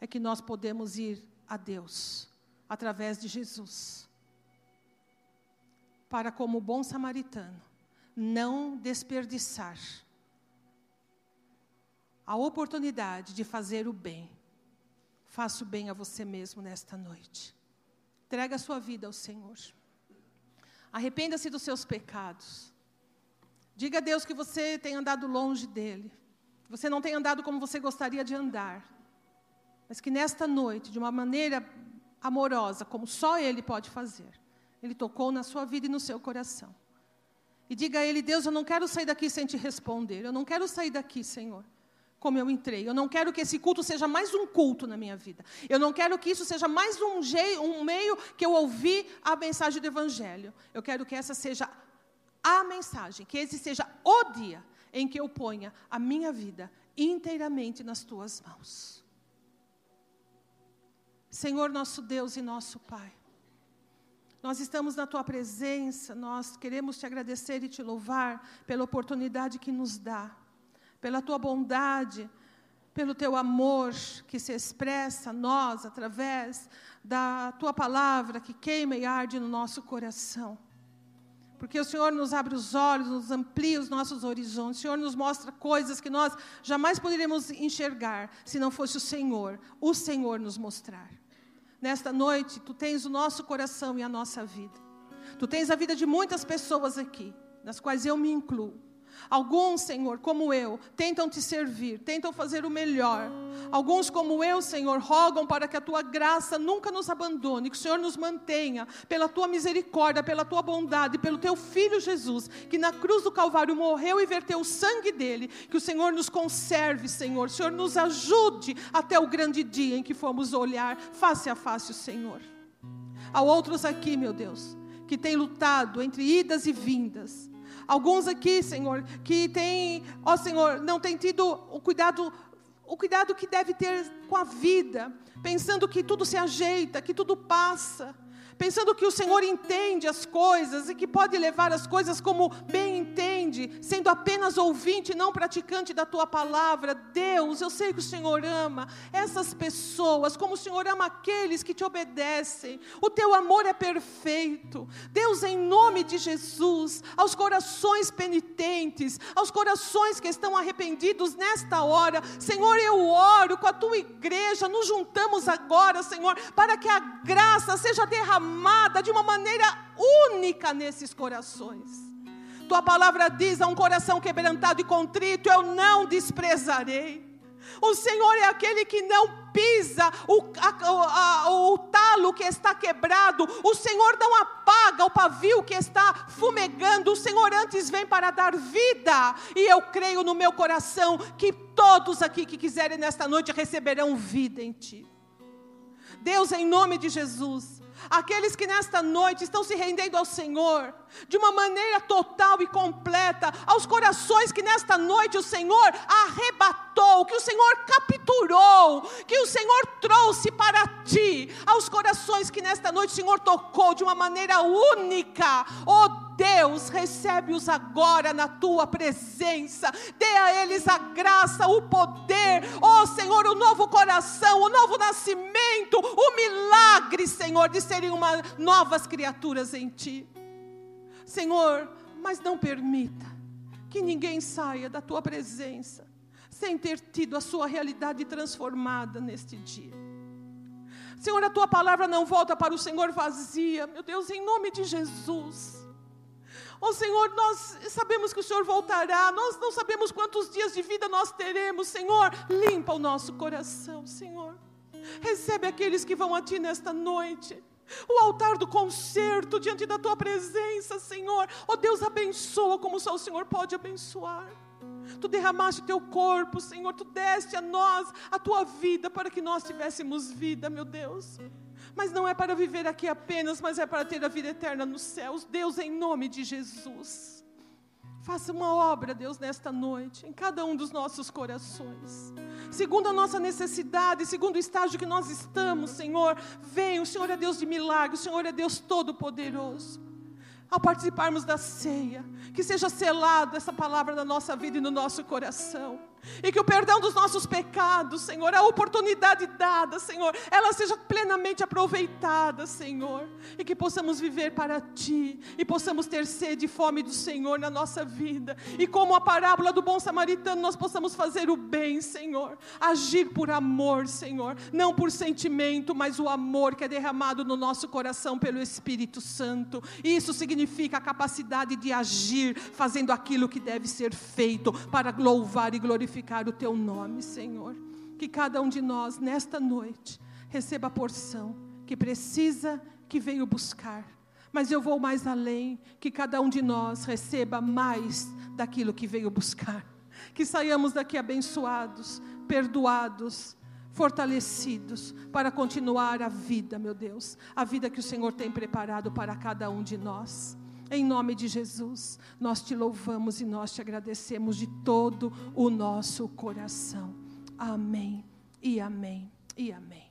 é que nós podemos ir a Deus através de Jesus. Para, como bom samaritano, não desperdiçar a oportunidade de fazer o bem Faça o bem a você mesmo nesta noite. Entrega a sua vida ao Senhor. Arrependa-se dos seus pecados. Diga a Deus que você tem andado longe dele. Que você não tem andado como você gostaria de andar. Mas que nesta noite, de uma maneira amorosa, como só Ele pode fazer, Ele tocou na sua vida e no seu coração. E diga a Ele: Deus, eu não quero sair daqui sem te responder. Eu não quero sair daqui, Senhor, como eu entrei. Eu não quero que esse culto seja mais um culto na minha vida. Eu não quero que isso seja mais um, jeito, um meio que eu ouvi a mensagem do Evangelho. Eu quero que essa seja a mensagem, que esse seja o dia em que eu ponha a minha vida inteiramente nas tuas mãos. Senhor, nosso Deus e nosso Pai. Nós estamos na tua presença, nós queremos te agradecer e te louvar pela oportunidade que nos dá, pela tua bondade, pelo teu amor que se expressa a nós através da tua palavra que queima e arde no nosso coração. Porque o Senhor nos abre os olhos, nos amplia os nossos horizontes, o Senhor nos mostra coisas que nós jamais poderíamos enxergar se não fosse o Senhor, o Senhor nos mostrar. Nesta noite, tu tens o nosso coração e a nossa vida. Tu tens a vida de muitas pessoas aqui, das quais eu me incluo. Alguns, Senhor, como eu, tentam te servir, tentam fazer o melhor. Alguns, como eu, Senhor, rogam para que a tua graça nunca nos abandone, que o Senhor nos mantenha pela tua misericórdia, pela tua bondade, pelo teu filho Jesus, que na cruz do Calvário morreu e verteu o sangue dele. Que o Senhor nos conserve, Senhor. O Senhor nos ajude até o grande dia em que fomos olhar face a face o Senhor. Há outros aqui, meu Deus, que têm lutado entre idas e vindas Alguns aqui, Senhor, que têm, ó Senhor, não têm tido o cuidado, o cuidado que deve ter com a vida, pensando que tudo se ajeita, que tudo passa pensando que o Senhor entende as coisas e que pode levar as coisas como bem entende, sendo apenas ouvinte, não praticante da tua palavra. Deus, eu sei que o Senhor ama essas pessoas, como o Senhor ama aqueles que te obedecem. O teu amor é perfeito. Deus, em nome de Jesus, aos corações penitentes, aos corações que estão arrependidos nesta hora, Senhor, eu oro com a tua igreja, nos juntamos agora, Senhor, para que a graça seja derramada derramada de uma maneira única nesses corações. Tua palavra diz: a um coração quebrantado e contrito eu não desprezarei. O Senhor é aquele que não pisa o, a, a, o talo que está quebrado. O Senhor não apaga o pavio que está fumegando. O Senhor antes vem para dar vida. E eu creio no meu coração que todos aqui que quiserem nesta noite receberão vida em Ti. Deus, em nome de Jesus, aqueles que nesta noite estão se rendendo ao Senhor, de uma maneira total e completa, aos corações que nesta noite o Senhor arrebatou, que o Senhor capturou, que o Senhor trouxe para ti, aos corações que nesta noite o Senhor tocou de uma maneira única, oh Deus, recebe-os agora na tua presença, dê a eles a graça, o poder, oh Senhor, o novo coração, o novo nascimento, o milagre, Senhor, de serem uma, novas criaturas em Ti. Senhor, mas não permita que ninguém saia da tua presença sem ter tido a sua realidade transformada neste dia. Senhor, a tua palavra não volta para o Senhor vazia, meu Deus, em nome de Jesus. Oh Senhor, nós sabemos que o Senhor voltará, nós não sabemos quantos dias de vida nós teremos, Senhor. Limpa o nosso coração, Senhor. Recebe aqueles que vão a Ti nesta noite. O altar do concerto diante da tua presença, Senhor. Oh Deus, abençoa como só o Senhor pode abençoar. Tu derramaste o teu corpo, Senhor. Tu deste a nós a tua vida para que nós tivéssemos vida, meu Deus. Mas não é para viver aqui apenas, mas é para ter a vida eterna nos céus. Deus, em nome de Jesus. Faça uma obra, Deus, nesta noite, em cada um dos nossos corações. Segundo a nossa necessidade, segundo o estágio que nós estamos, Senhor, vem, o Senhor é Deus de milagres, o Senhor é Deus todo-poderoso. Ao participarmos da ceia, que seja selada essa palavra na nossa vida e no nosso coração e que o perdão dos nossos pecados, Senhor, a oportunidade dada, Senhor, ela seja plenamente aproveitada, Senhor, e que possamos viver para Ti, e possamos ter sede e fome do Senhor na nossa vida, e como a parábola do bom samaritano, nós possamos fazer o bem, Senhor, agir por amor, Senhor, não por sentimento, mas o amor que é derramado no nosso coração pelo Espírito Santo, e isso significa a capacidade de agir, fazendo aquilo que deve ser feito para louvar e glorificar glorificar o teu nome, Senhor. Que cada um de nós, nesta noite, receba a porção que precisa, que veio buscar, Mas eu vou mais além, que cada um de nós receba mais daquilo que veio buscar. Que saiamos daqui abençoados, perdoados, fortalecidos para continuar a vida, meu Deus, a vida que o Senhor tem preparado para cada um de nós. Em nome de Jesus, nós te louvamos e nós te agradecemos de todo o nosso coração. Amém e amém e amém.